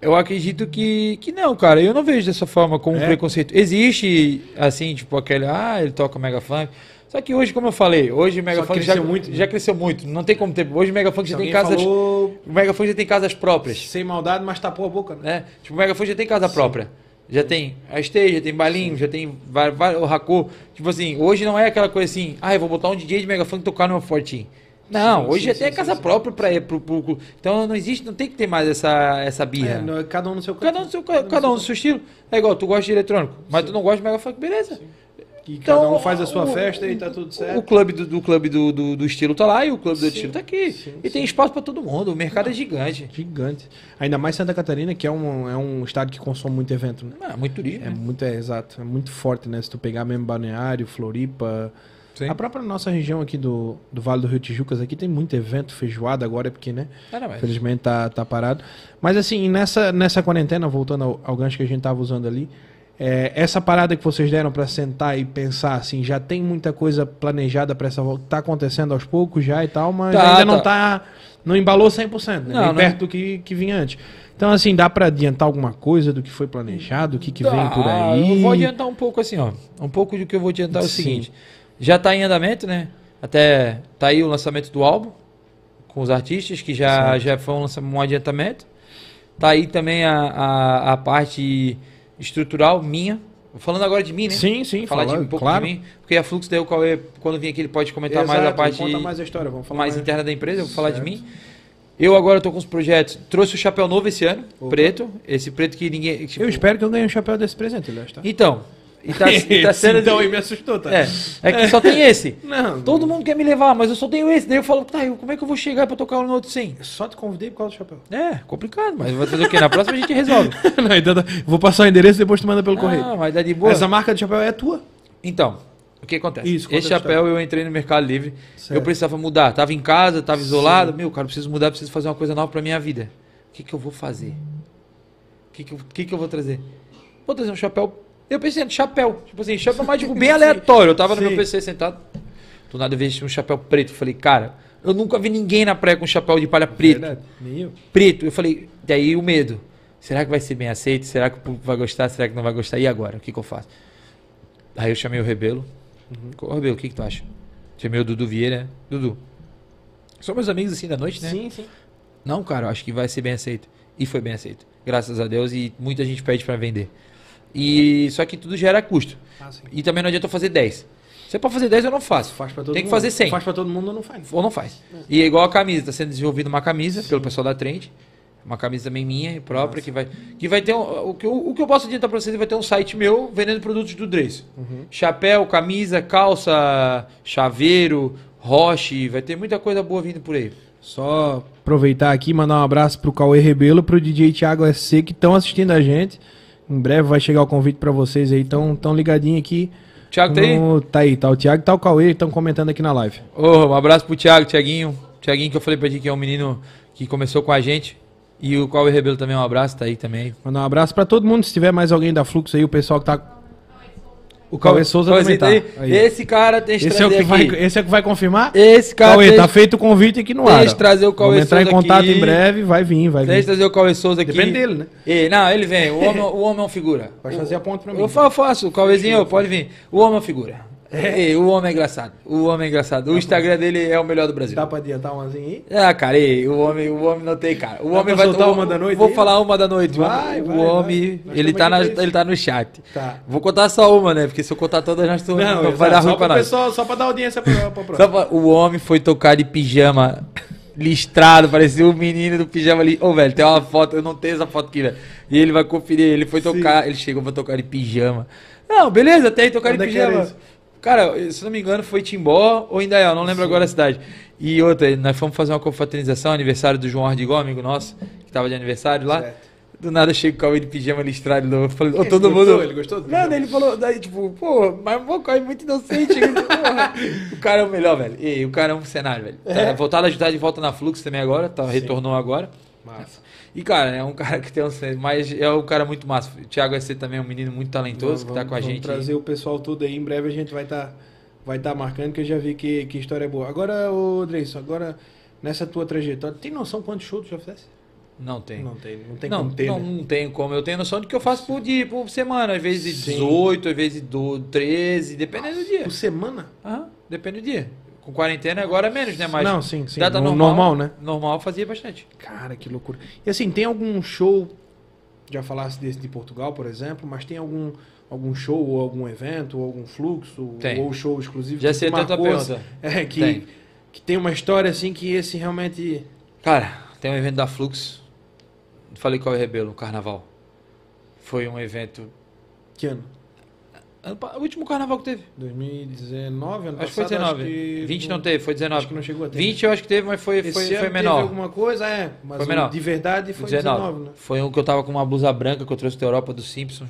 Eu acredito que, que não, cara. Eu não vejo dessa forma como um É? preconceito. Existe, assim, tipo, aquele, ah, ele toca Mega Funk. Só que hoje, como eu falei, hoje o Mega Só Funk já, cresceu muito, né? já cresceu muito. Não tem como ter. Hoje o Mega Funk Se já tem casas. falou O já tem casas próprias. sem maldade, mas tapou a boca, né? Né? Tipo, o Mega Funk já tem casa própria. Já tem a stage, já tem balinho, já tem o racô. Tipo assim, hoje não é aquela coisa assim, ah, eu vou botar um DJ de Mega Funk tocar no meu fortinho. Não, Sim, hoje sim, já sim, sim, casa sim. própria para ir pro público. Então não existe, não tem que ter mais essa, essa birra. É, não, cada um no seu Cada um no seu, cada um no seu estilo. É igual, tu gosta de eletrônico, mas tu não gosta de Mega Funk, beleza. E Então, cada um faz a sua o- festa e tá tudo certo. O clube do, do clube do, do, do estilo tá lá e o clube do Sim, estilo tá aqui. sim, e tem espaço para todo mundo, o mercado é gigante. Gigante. Ainda mais Santa Catarina, que é um, é um estado que consome muito evento, né? Ah, muito turismo. É né? muito, é, exato. É muito forte, né? Se tu pegar mesmo Balneário, Floripa. Sim. A própria nossa região aqui do, do Vale do Rio Tijucas aqui tem muito evento, feijoada agora, é porque, né? Não, Infelizmente tá, tá parado. Mas assim, nessa, nessa quarentena, voltando ao, ao gancho que a gente tava usando ali, é, essa parada que vocês deram para sentar e pensar, assim, já tem muita coisa planejada para essa volta. Tá acontecendo aos poucos já e tal, mas Tá, ainda não tá. tá. Não embalou 100%, né? Não, Nem não. perto do que, que vinha antes. Então, assim, dá para adiantar alguma coisa do que foi planejado, o que, que vem por aí? Eu vou adiantar um pouco assim, ó. Um pouco do que eu vou adiantar é o Sim. seguinte. Já tá em andamento, né? Até tá aí o lançamento do álbum com os artistas, que já, já foi um, um adiantamento. Tá aí também a, a, a parte estrutural minha. Falando agora de mim, né? Sim, sim, Falar de falando, um pouco claro. de mim. Porque a Fluxo daí o Cauê, quando vir aqui, ele pode comentar mais a Exato, parte Conta mais a história, vamos falar mais mais. interna da empresa, eu vou falar de Certo. mim. Eu agora tô com os projetos. Trouxe o chapéu novo esse ano, Opa. preto. Esse preto que ninguém. tipo- Eu espero que eu ganhe um chapéu desse presente, aliás, tá? Então. E tá, e tá sendo. então aí me assustou, tá? É, é que só tem esse. Não, Todo mundo quer me levar, mas eu só tenho esse. Daí eu falo, tá, eu- como é que eu vou chegar pra tocar no outro sem? Só te convidei por causa do chapéu. É, complicado, mas vai fazer o quê? Na próxima a gente resolve. não, então tá. Vou passar o endereço e depois tu manda pelo correio. Ah, mas dá de boa. Essa marca de chapéu é tua. Então, o que acontece? Isso, Esse chapéu eu entrei no Mercado Livre. Certo. Eu precisava mudar. Tava em casa, tava isolado. Meu, cara, eu preciso mudar, preciso fazer uma coisa nova pra minha vida. O que, que eu vou fazer? O que, que, eu- que, que eu vou trazer? Vou trazer um chapéu. Eu pensei no chapéu. Tipo assim, chapéu mais tipo, bem aleatório. Eu tava no Sim. meu PC sentado. Do nada eu vejo um chapéu preto. Eu falei, cara, eu nunca vi ninguém na praia com chapéu de palha preto. Verdade. Nem eu. Preto. Eu falei, daí o medo. Será que vai ser bem aceito? Será que o público vai gostar? Será que não vai gostar? E agora? O que, que eu faço? Aí eu chamei o Rebelo. Ô, Rebelo, o que, que tu acha? Chamei o Dudu Vieira. Dudu. São meus amigos assim da noite, né? Sim, sim. Não, cara, eu acho que vai ser bem aceito. E foi bem aceito. Graças a Deus. E muita gente pede pra vender. E só que tudo gera custo. Ah, sim. E também não adianta eu fazer 10. Se é pra fazer 10, eu não faço. Faz pra todo Tem que mundo. fazer 100. Faz pra todo mundo ou não faz. Ou não faz. E é igual a camisa, está sendo desenvolvida uma camisa pelo pessoal da Trend. Uma camisa também minha e própria, que vai, que vai ter um, o, que eu, o que eu posso adiantar para vocês é vai ter um site meu vendendo produtos do Dress. Chapéu, camisa, calça, chaveiro, roche, vai ter muita coisa boa vindo por aí. Só aproveitar aqui e mandar um abraço pro Cauê Rebelo, pro DJ Thiago SC que estão assistindo a gente. Em breve vai chegar o convite pra vocês aí, tão, tão ligadinho aqui. Thiago tá aí? No- Tá aí, tá o Thiago e tá o Cauê, estão comentando aqui na live. Ô, um abraço pro Thiago, Thiaguinho. Thiaguinho que eu falei pra ti que é um menino que começou com a gente. E o Cauê Rebelo também, um abraço, tá aí também. Mandar um abraço pra todo mundo, se tiver mais alguém da Fluxo aí, o pessoal que tá... O Cauê Souza Cauê, também tá. aí. Esse cara tem que Esse é, o que vai, aqui. esse é o que vai confirmar? Esse cara Cauê, tem- tá feito o convite aqui no Deixa ar. ó. trazer o Cauê Vamos entrar em contato aqui. em breve, vai vir, vai Deixa eu vir. trazer o Cauê Souza aqui. Depende dele, né? E, não, ele vem. O homem, o homem é uma figura. Pode fazer a ponte pra mim. Eu fa- faço. O Cauêzinho, pode vir. O homem é uma figura. Ei, o homem é engraçado. O homem é engraçado. O Instagram dele é o melhor do Brasil. Dá pra adiantar umazinha aí? Ah, cara, ei, o homem, o homem não tem cara. O Dá homem pra vai soltar o- uma da noite Vou aí? falar uma da noite. Vai, o vai, homem, vai. Ele tá, na, pra ele tá no chat. Tá. Vou contar só uma, né? Porque se eu contar todas, nós estamos Não, vai dar ruim pra nós. pessoal, só pra dar audiência pra, pra próxima. Pra- o homem foi tocar de pijama listrado, parecia um menino do pijama ali. Ô, velho, tem uma foto, eu não tenho essa foto aqui, velho. E ele vai conferir, ele foi Sim. tocar, ele chegou pra tocar de pijama. Não, beleza, até aí tocar Onde de é pijama. Cara, se não me engano, foi Timbó ou Indaial, não lembro agora a cidade. E outra, nós fomos fazer uma confraternização, aniversário do João Ardigó, amigo nosso, que tava de aniversário lá. Certo. Do nada chega o Cauê de pijama listrado. Eu falei, Ele todo gostou? mundo. Ele gostou do Não, pijama? ele falou, daí, tipo, pô, mas o Cauê é muito inocente. o cara é o melhor, velho. E o cara é um cenário, velho. Tá É? voltado a ajudar de volta na Flux também agora, tá, Sim. retornou agora. Massa. E, cara, é um cara que tem um. Mas é um cara muito massa. O Thiago SC também é um menino muito talentoso que tá Vamos- com a vamos gente. trazer o pessoal todo aí. Em breve a gente vai estar vai tá marcando, que eu já vi que, que história é boa. Agora, ô Dreyson, agora nessa tua trajetória, tem noção quantos shows tu já fizesse? Não tem. Não tem, não tem não, como ter, não, né? não tenho como. Eu tenho noção de que eu faço por dia, por semana. Às vezes Sim. 18, às vezes do 13, dependendo do dia. Por semana? Aham, depende do dia. Com quarentena agora é menos, né? Mas Não, sim, sim. data No- normal, normal, né? Normal fazia bastante. Cara, que loucura. E assim, tem algum show, já falasse desse de Portugal, por exemplo, mas tem algum, algum show ou algum evento ou algum fluxo Tem. ou show exclusivo Já que sei te até a tua marcou, pergunta. É, que Tem. tem. que tem uma história assim que esse realmente... Cara, tem um evento da Flux. Falei qual é o Rebelo, o carnaval. Foi um evento. Que ano? O último carnaval que teve. 2019, ano Acho que foi passado, 19. acho que- 20 não teve, foi 19. Acho que não chegou a ter. 20 eu acho que teve, mas foi, Esse foi, ano foi teve menor. alguma coisa, é. Mas Foi menor. de verdade foi 19, né? Foi um que eu tava com uma blusa branca que eu trouxe da Europa dos Simpsons.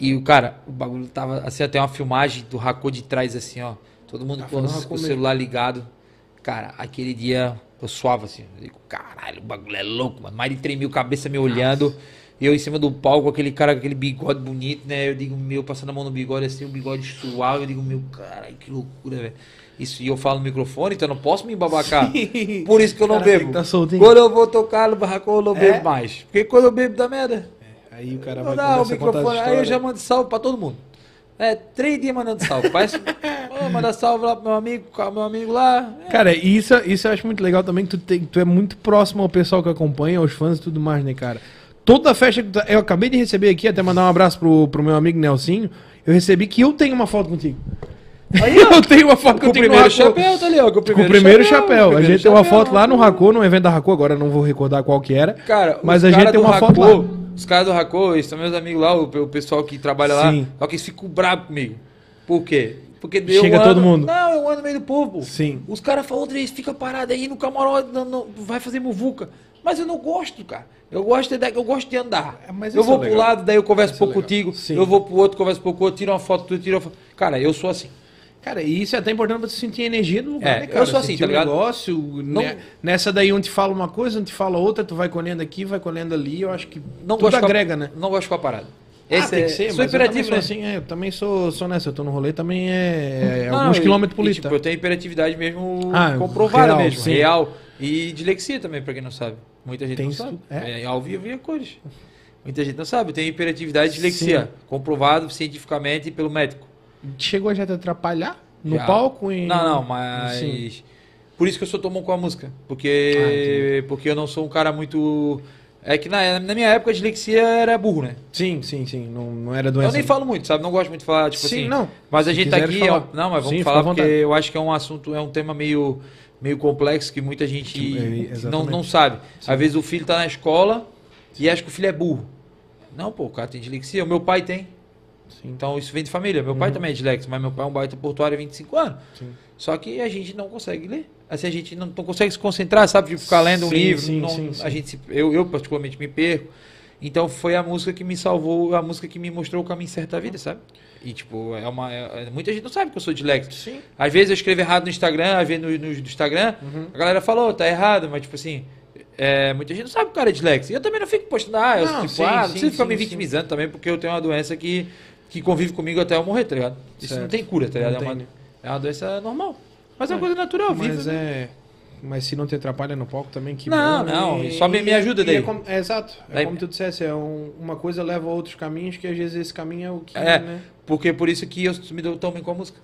E o cara, o bagulho tava assim, até uma filmagem do Racô de trás, assim, ó. Todo mundo com, no os- com o celular ligado. Cara, aquele dia eu suava assim. Eu digo, caralho, o bagulho é louco, mano. Mais de 3 mil cabeças me olhando. Eu em cima do palco, aquele cara com aquele bigode bonito, né? Eu digo, meu, passando a mão no bigode assim, o bigode suave. Eu digo, meu, caralho, que loucura, velho. Isso, e eu falo no microfone, então eu não posso me embabacar. Por isso que eu não Cara, bebo. tá. Quando eu vou tocar no barracão, eu não É? bebo mais. Porque quando eu bebo dá merda. Aí o cara vai dá o microfone. Aí eu já mando salve pra todo mundo. É, três dias mandando salve. Parece. Ô, manda salve lá pro meu amigo, meu amigo lá. É. Cara, isso, isso eu acho muito legal também, que tu, tem, tu é muito próximo ao pessoal que acompanha, aos fãs e tudo mais, né, cara? Toda festa que tu, tá- Eu acabei de receber aqui, até mandar um abraço pro, pro meu amigo Nelsinho, eu recebi que eu tenho uma foto contigo. Aí, eu tenho uma foto Com o primeiro chapéu, tá ali, ó. Com o Com primeiro, o primeiro chapéu. com o A primeiro gente tem uma chapéu, foto lá no. Racô, no evento da Racô, agora não vou recordar qual que era. Cara, Mas a gente tem uma foto lá. Os caras do Racô, eles são meus amigos lá, o, o pessoal que trabalha lá. Sim. Só que eles ficam bravos comigo. Por quê? Porque deu Chega todo mundo. Não, eu ando no meio do povo. Sim. Os caras falam, Andrés, fica parado aí no camarote, não, não, vai fazer muvuca. Mas eu não gosto, cara. Eu gosto de, eu gosto de andar. É, mas eu vou é pro legal. lado, daí eu converso um é pouco legal. contigo. Sim. Eu vou pro outro, converso um pouco com o outro, tiro uma foto, tu tira uma foto. Cara, eu sou assim. Cara, e isso é até importante pra tu sentir a energia do lugar, É, né, cara? eu sou assim, Sentir tá ligado? negócio, Não- né? nessa daí um te fala uma coisa, um te fala outra, tu vai colhendo aqui, vai colhendo ali, eu acho que Não tudo gosto com a- agrega, né? Não gosto de ficar parado. Ah, Esse tem é, que ser, sou eu imperativo, né? assim, é, eu também sou, sou nessa, eu tô no rolê também é, é Não, alguns e- quilômetros por litro. tipo, eu tenho hiperatividade mesmo Ah, comprovada real, mesmo, sim. real. E dislexia também, pra quem não sabe. Muita gente Tem não sabe. é? É, ao vivo e a cores. Muita gente não sabe. Eu tenho hiperatividade e dislexia. Comprovado cientificamente pelo médico. Chegou a já te atrapalhar no Já. palco? Em... Não, não, mas. Sim. Por isso que eu sou tomão com a música. Ah, Porque. porque eu não sou um cara muito. É que na, na minha época a dislexia era burro, né? Sim, sim, sim, não, não era doença. Eu nem falo muito, sabe? Não gosto muito de falar, tipo Sim, assim. não. Mas a gente tá aqui. não, mas vamos Sim, falar porque eu acho que é um assunto, é um tema meio, meio complexo que muita gente É, não, não sabe. Às vezes o filho tá na escola e acha que o filho é burro. Não, pô, o cara tem dislexia. O meu pai tem. Sim. Então isso vem de família. Meu pai Uhum. também é dislexo, mas meu pai é um baita portuário há 25 anos. Sim. Só que a gente não consegue ler. Assim, a gente não, não consegue se concentrar, sabe? De ficar lendo um Sim, livro. sim, não- sim, sim. A gente se- eu, eu, particularmente, me perco. Então foi a música que me salvou, a música que me mostrou o caminho certo da vida, sabe? E, tipo, é uma. é- muita gente não sabe que eu sou dislexo. Sim. Às vezes eu escrevo errado no Instagram, às vezes no, no, no Instagram, Uhum. a galera falou, tá errado, mas tipo assim. é, muita gente não sabe que o cara é dislexo. E eu também não fico postando, ah, eu Não, tipo, sim, ah, não sim, precisa ficar sim, me sim. vitimizando também, porque eu tenho uma doença que, que convive comigo até eu morrer, tá ligado? Isso Certo. não tem cura, tá ligado? É uma, né? é uma doença normal. Mas é uma coisa natural, Mas viva. né? É. Mas se não te atrapalha no palco também, que Não, bom. não, E- só me- me ajuda e daí. É, como- é exato. É Daí- como tu dissesse, é um- uma coisa leva a outros caminhos que às vezes esse caminho é o que. É. Né? Porque por isso que eu me dou tão bem com a música.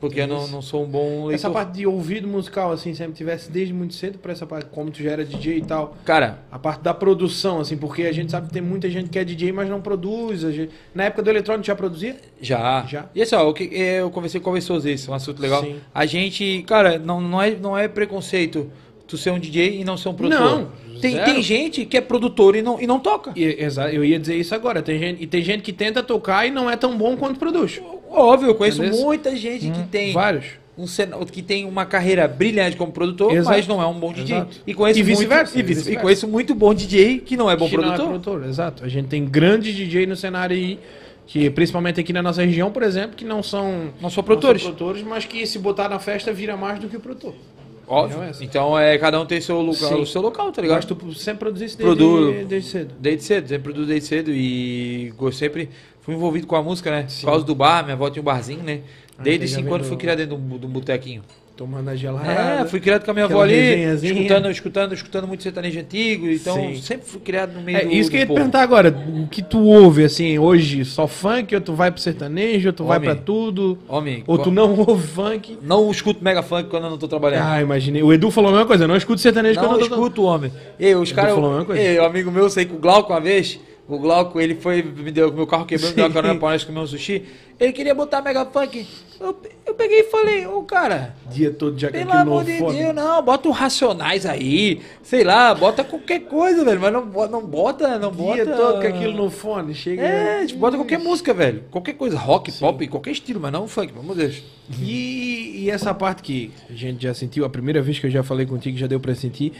Porque eu não, não sou um bom leitor. Essa parte de ouvido musical, assim, sempre tivesse desde muito cedo pra essa parte, como tu já era DJ e tal. Cara, A parte da produção, assim, porque a gente sabe que tem muita gente que é DJ, mas não produz. gente- Na época do eletrônico já produzia? já. Já. E assim, ó, o que, eu conversei com o Souza isso, um assunto legal. Sim. A gente, cara, não, não, é, não é preconceito tu ser um DJ e não ser um produtor. Não, Tem, zero. tem gente que é produtor e não, e não toca. E, eu ia dizer isso agora. Tem gente, e tem gente que tenta tocar e não é tão bom quanto produz. Óbvio, eu conheço muita gente que tem Vários. um cena- que tem uma carreira brilhante como produtor, Exato. mas não é um bom DJ. Exato. E conheço E muito- vice-versa, e, vice- e conheço muito bom DJ que não é bom que não é produtor. produtor, exato. A gente tem grandes DJ no cenário aí, que principalmente aqui na nossa região, por exemplo, que não são, Não são produtores. produtores, mas que se botar na festa vira mais do que o produtor. Óbvio. Não é essa. Então é cada um tem seu lugar, Sim. o seu local, tá ligado? que tu sempre produzisse desde, Produ- desde cedo. Desde cedo, sempre produzo desde cedo e sempre fui envolvido com a música, né? Por causa do bar, minha avó tinha um barzinho, né? Desde você já 5 vem anos do- fui criado dentro de um, de um botequinho. Tomando a gelada. É, fui criado com a minha avó ali, escutando, escutando, escutando muito sertanejo antigo. Então Sim. sempre fui criado no meio É do isso que eu ia do te perguntar agora. O que tu ouve, assim, hoje? Só funk? Ou tu vai pro sertanejo? Ou tu vai Homem. pra tudo? Homem, Ou tu não ouve funk? não escuto mega funk quando eu não tô trabalhando. Ah, imaginei. O Edu falou a mesma coisa. Eu não escuto sertanejo não quando eu tô... escuto, homem. E os caras. falou a mesma coisa. Ei, o amigo meu, sei com o Glauco uma vez. O Glauco, ele foi, me deu, meu carro quebrou, me deu uma Sim. carona pra nós comer um sushi. Ele queria botar mega funk. Eu, eu peguei e falei, ô cara, Dia todo com pelo aquilo amor no de fone. Deus, não, bota o Racionais aí. Sei lá, bota qualquer coisa, velho. Mas não, não bota, não Dia bota. todo com aquilo no fone. Chega... É, tipo, bota qualquer música, velho. Qualquer coisa, rock, pop, qualquer estilo, mas não funk, pelo amor de Deus. E, e essa parte que a gente já sentiu, a primeira vez que eu já falei contigo, já deu pra sentir.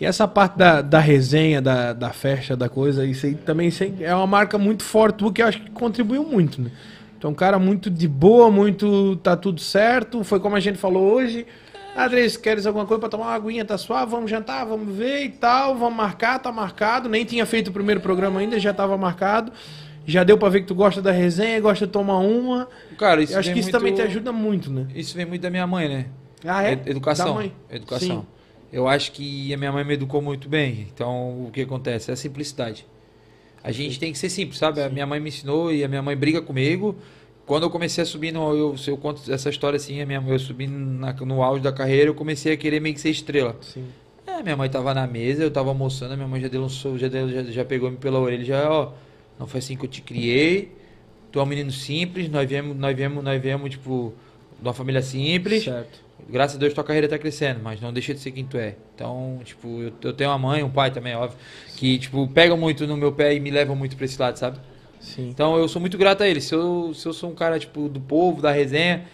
E essa parte da, da resenha, da, da festa, da coisa, isso aí também isso aí é uma marca muito forte, tua, que eu acho que contribuiu muito, né? Então, um cara muito de boa, muito. tá tudo certo. Foi como a gente falou hoje. Andrés, queres alguma coisa pra tomar uma aguinha? Tá suave? Vamos jantar, vamos ver e tal. Vamos marcar, tá marcado. Nem tinha feito o primeiro programa ainda, já tava marcado. Já deu pra ver que tu gosta da resenha, gosta de tomar uma. Cara, isso Eu acho que isso muito- também te ajuda muito, né? Isso vem muito da minha mãe, né? Ah, é? Ed- Educação. Da mãe. Educação. Sim. Eu acho que a minha mãe me educou muito bem. Então, o que acontece? É a simplicidade. A gente tem que ser simples, sabe? A minha mãe me ensinou e a minha mãe briga comigo. Quando eu comecei a subir no. Eu, se eu conto essa história assim, a minha, eu subi na- no auge da carreira, eu comecei a querer meio que ser estrela. Sim. É, minha mãe tava na mesa, eu tava almoçando, a minha mãe já deu um já, deu- já, já pegou me pela orelha, já, ó, não foi assim que eu te criei. Tu é um menino simples, nós viemos, nós viemos, nós viemos, tipo, de uma família simples. Certo. Graças a Deus tua carreira tá crescendo, mas não deixa de ser quem tu é. Então, tipo, eu, eu tenho uma mãe, um pai também, óbvio, que, tipo, pegam muito no meu pé e me levam muito pra esse lado, sabe? Sim. Então eu sou muito grato a eles. Se eu, se eu sou um cara, tipo, do povo, da resenha,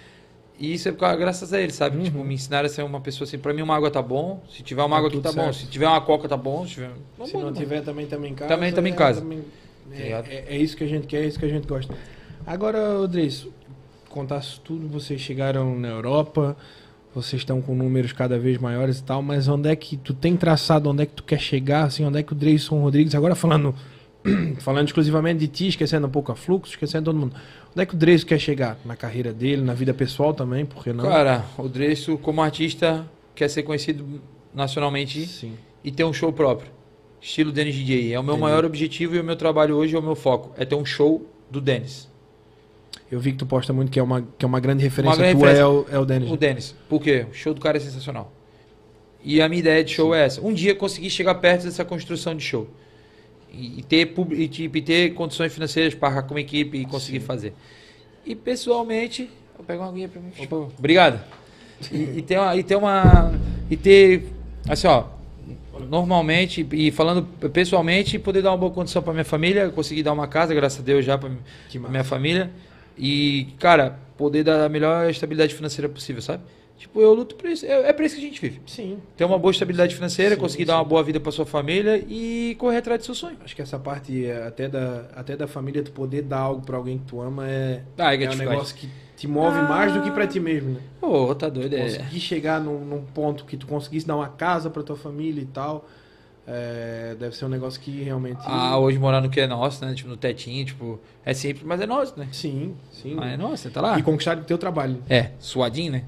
e isso é graças a eles, sabe? Uhum. Tipo, me ensinaram a ser uma pessoa assim, pra mim uma água tá bom, se tiver uma Tá água aqui tudo tá bom, certo. se tiver uma coca tá bom, se tiver... Vamos Se não embora. tiver, também estamos em casa. Também estamos em é, casa. também- Tá É, é- é isso que a gente quer, é isso que a gente gosta. Agora, Rodrigues, contasse tudo, vocês chegaram na Europa, vocês estão com números cada vez maiores e tal, mas onde é que tu tem traçado, onde é que tu quer chegar, assim, onde é que o Dreyson Rodrigues, agora falando falando exclusivamente de ti, esquecendo um pouco a Fluxo, esquecendo todo mundo, onde é que o Dreyson quer chegar? Na carreira dele, na vida pessoal também, por que não? Cara, o Dresso, como artista, quer ser conhecido nacionalmente Sim. e ter um show próprio. Estilo Dennis DJ. É o meu Entendi. maior objetivo e o meu trabalho hoje é o meu foco. É ter um show do Dennis. Eu vi que tu posta muito que é uma, que é uma grande referência grande tua, referência. é o, é o Denis. O Dennis. Por quê? O show do cara é sensacional. E a minha ideia de show é essa. Um dia conseguir chegar perto dessa construção de show. E, ter, e, tipo, e ter condições financeiras para arcar com uma equipe e conseguir fazer. E pessoalmente. Vou pegar uma aguinha pra mim. favor. Obrigado. E, e ter uma. E ter uma. E ter. Assim, ó. Normalmente, e falando pessoalmente, poder dar uma boa condição para minha família, conseguir dar uma casa, graças a Deus, já para minha família. E, cara, poder dar a melhor estabilidade financeira possível, sabe? Tipo, eu luto por isso. É, é por isso que a gente vive. Sim. Ter uma boa estabilidade financeira, Sim, conseguir sim. dar uma boa vida para sua família e correr atrás do seu sonho. Acho que essa parte é, até da, até da família, tu poder dar algo pra alguém que tu ama é, Ah, é é um negócio que te move Ah. mais do que pra ti mesmo, né? Pô, tá doido. É. Conseguir chegar num, num ponto que tu conseguisse dar uma casa pra tua família e tal, é, deve ser um negócio que realmente... Ah, hoje morar no que é nosso, né? Tipo, no tetinho, tipo, é simples, mas é nosso, né? Sim, sim. Mas é nosso, tá lá. E conquistar o teu trabalho. É, suadinho, né?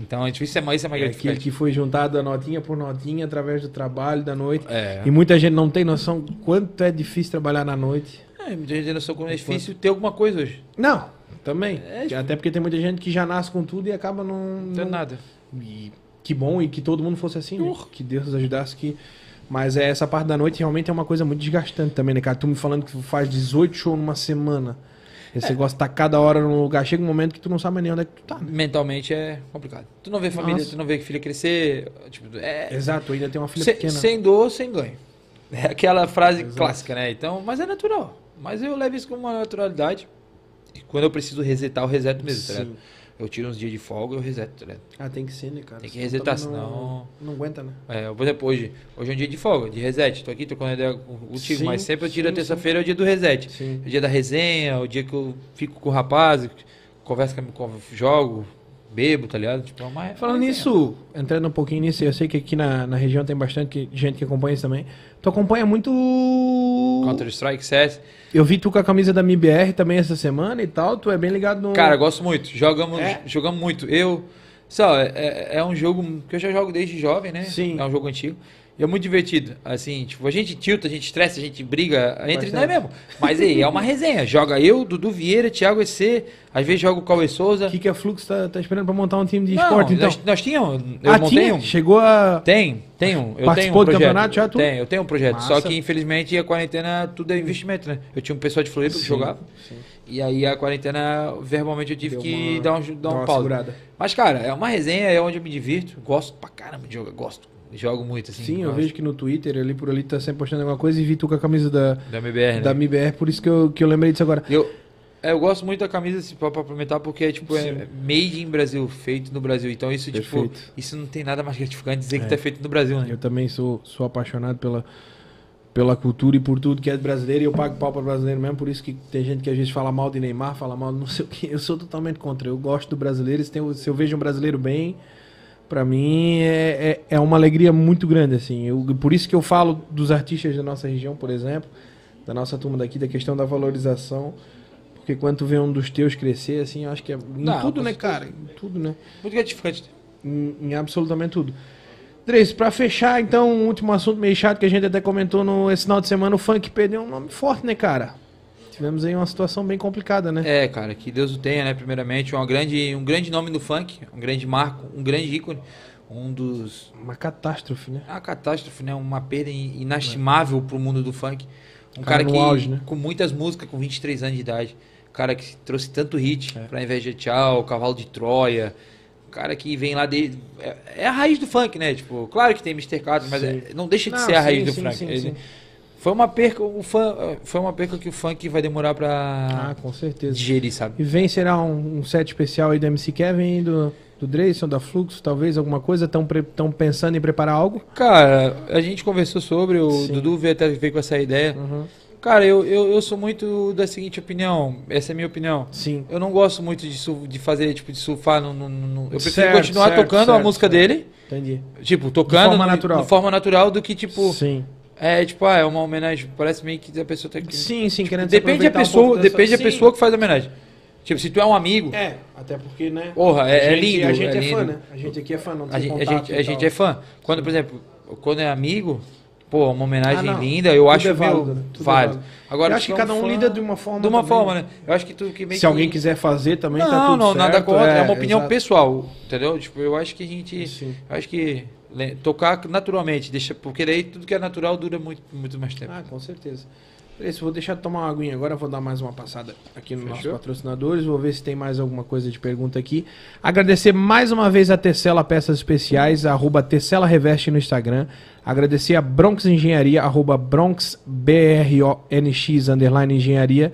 Então, tipo, isso é mais, isso é mais É aquele gratificante. que foi juntado a notinha por notinha através do trabalho, da noite. É. E muita gente não tem noção quanto é difícil trabalhar na noite. É, muita gente não sou como é difícil ter alguma coisa hoje. Não, Também. É, tipo- Até porque tem muita gente que já nasce com tudo e acaba não. Não tem não- nada. E que bom e que todo mundo fosse assim, né? Que Deus nos ajudasse que. Mas é, essa parte da noite realmente é uma coisa muito desgastante também, né, cara? Tu me falando que tu faz 18 shows numa semana. Esse negócio tá cada hora num lugar. Chega um momento que tu não sabe nem onde é que tu tá. né? Mentalmente é complicado. Tu não vê família, Nossa. tu não vê filha crescer. Tipo, é, Exato, ainda tem uma filha sem, pequena. sem dor, sem ganho. É aquela frase Exato. clássica, né? Então, mas é natural. Mas eu levo isso com uma naturalidade. E quando eu preciso resetar, eu reseto mesmo, tá Sim. ligado? Eu tiro uns dias de folga, eu reseto, ligado? Ah, tem que ser, né, cara? Tem que resetar, não- senão- Não aguenta, né? É, por exemplo, hoje, hoje é um dia de folga, de reset. Tô aqui trocando ideia contigo, Sim, mas sempre eu tiro a sim, terça-feira, é o dia do reset. Sim. O dia da resenha, o dia que eu fico com o rapaz, converso com, com jogo, bebo, tá ligado? Tipo, é Falando uma nisso, entrando um pouquinho nisso, eu sei que aqui na, na região tem bastante gente que acompanha isso também. Tu acompanha muito. Counter-Strike, CS. Eu vi tu com a camisa da MBR também essa semana e tal. Tu é bem ligado no. Cara, gosto muito. Jogamos, É? jogamos muito. Eu. Só, é, é- é um jogo que eu já jogo desde jovem, né? Sim. É um jogo antigo. E é muito divertido. Assim, tipo, a gente tilta, a gente estressa, a gente briga entre nós mesmo. Mas aí, é uma resenha. Joga eu, Dudu Vieira, Thiago EC, às vezes joga o Cauê Souza. o que, que a Flux tá, tá esperando pra montar um time de Não, esporte, então? nós, nós tínhamos. Eu ah, montei tinha? um. Chegou a. Tem, tem um. Eu Participou tenho um do campeonato já, tu? Tenho, eu tenho um projeto. Só Massa. que, infelizmente, a quarentena, tudo é investimento, né? Eu tinha um pessoal de Floripa que jogava. sim. E aí, a quarentena, verbalmente, eu tive Deu que uma- dar um, dar um uma pausa. segurada. Mas, cara, é uma resenha, é onde eu me divirto. Gosto pra caramba de jogar, gosto. Jogo muito, assim. Sim, eu gosto. vejo que no Twitter, ali por ali, tá sempre postando alguma coisa e vi tu com a camisa da, Da MBR, né? da MBR, por isso que eu, que eu lembrei disso agora. Eu, é, eu gosto muito da camisa, assim, pra, aproveitar, porque é, tipo, Sim. é made in Brasil, feito no Brasil. Então, isso, tipo, Perfeito. isso não tem nada mais gratificante dizer É. que tá feito no Brasil, né? Eu também sou, sou apaixonado pela, pela cultura e por tudo que é brasileiro e eu pago pau para brasileiro mesmo, por isso que tem gente que às vezes fala mal de Neymar, fala mal de não sei o que. Eu sou totalmente contra. Eu gosto do brasileiro, se, tem- se eu vejo um brasileiro bem, pra mim é, é, é uma alegria muito grande, assim. Eu, por isso que eu falo dos artistas da nossa região, por exemplo, da nossa turma daqui, da questão da valorização. Porque quando tu vê um dos teus crescer, assim, eu acho que é. Em Não, tudo, né, cara? Em tudo, né? Muito gratificante. em, em absolutamente tudo. Dres, pra fechar, então, um último assunto meio chato que a gente até comentou no esse final de semana, o funk perdeu um nome forte, né, cara? Tivemos aí uma situação bem complicada, né? É, cara, que Deus o tenha, né? Primeiramente, uma grande, um grande nome no funk, um grande marco, um grande ícone, um dos. Uma catástrofe, né? Uma catástrofe, né? Uma perda in- inestimável pro mundo do funk. Um Cara cara, que, auge, né? com muitas músicas, com 23 anos de idade. Um cara que trouxe tanto hit É. pra Inveja Tchau, Cavalo de Troia. Um cara que vem lá de. É, é a raiz do funk, né? Tipo, claro que tem Mr. Catra, mas é- não deixa de Não, ser a sim, raiz do sim, funk. sim, Ele-. Foi uma perca, o fã, foi uma perca que o funk vai demorar pra Ah, com certeza. digerir, sabe? E vem, será um, um set especial aí do MC Kevin, do, do Dreyson, da Fluxo, talvez, alguma coisa? Estão pensando em preparar algo? Cara, a gente conversou sobre, o Sim. Dudu veio até veio com essa ideia. Uhum. Cara, eu, eu, eu sou muito da seguinte opinião, essa é a minha opinião. Sim. Eu não gosto muito de, su- de fazer, tipo, de surfar no... no- no- eu prefiro Certo, continuar certo, tocando a certo, música certo. dele, Entendi. tipo, tocando forma no- natural. de forma natural do que, tipo, Sim. É, tipo, ah, é uma homenagem, parece meio que a pessoa tá aqui. Sim, sim, querendo se Depende da aproveitar um pessoa, pouco dessa- depende da pessoa que faz a homenagem. Tipo, se tu é um amigo, É, até porque, né? porra, é, é gente, lindo, A gente é, lindo. fã, né? A gente aqui é fã, não tem A gente, a gente, a gente é fã. Quando, por exemplo, quando é amigo, pô, uma homenagem Ah, não. linda, eu Tudo acho é meu, válido, né? Tudo é válido. Agora, Eu acho que é um cada um fã- lida de uma forma De uma também. forma, né? Eu acho que tu que meio Se que- alguém quiser fazer também, não, tá tudo não, nada certo, contra. É, uma opinião exato. pessoal, entendeu? Tipo, eu acho que a gente. Sim. eu Acho que tocar naturalmente, deixa, porque daí tudo que é natural dura muito, muito mais tempo. Ah, com certeza. Esse, vou deixar de tomar uma aguinha agora, vou dar mais uma passada aqui nos nossos patrocinadores, vou ver se tem mais alguma coisa de pergunta aqui. Agradecer mais uma vez a Tecela Peças Especiais, arroba Tecela Reveste no Instagram. Agradecer a Bronx Engenharia, arroba Bronx BRONX, underline Engenharia.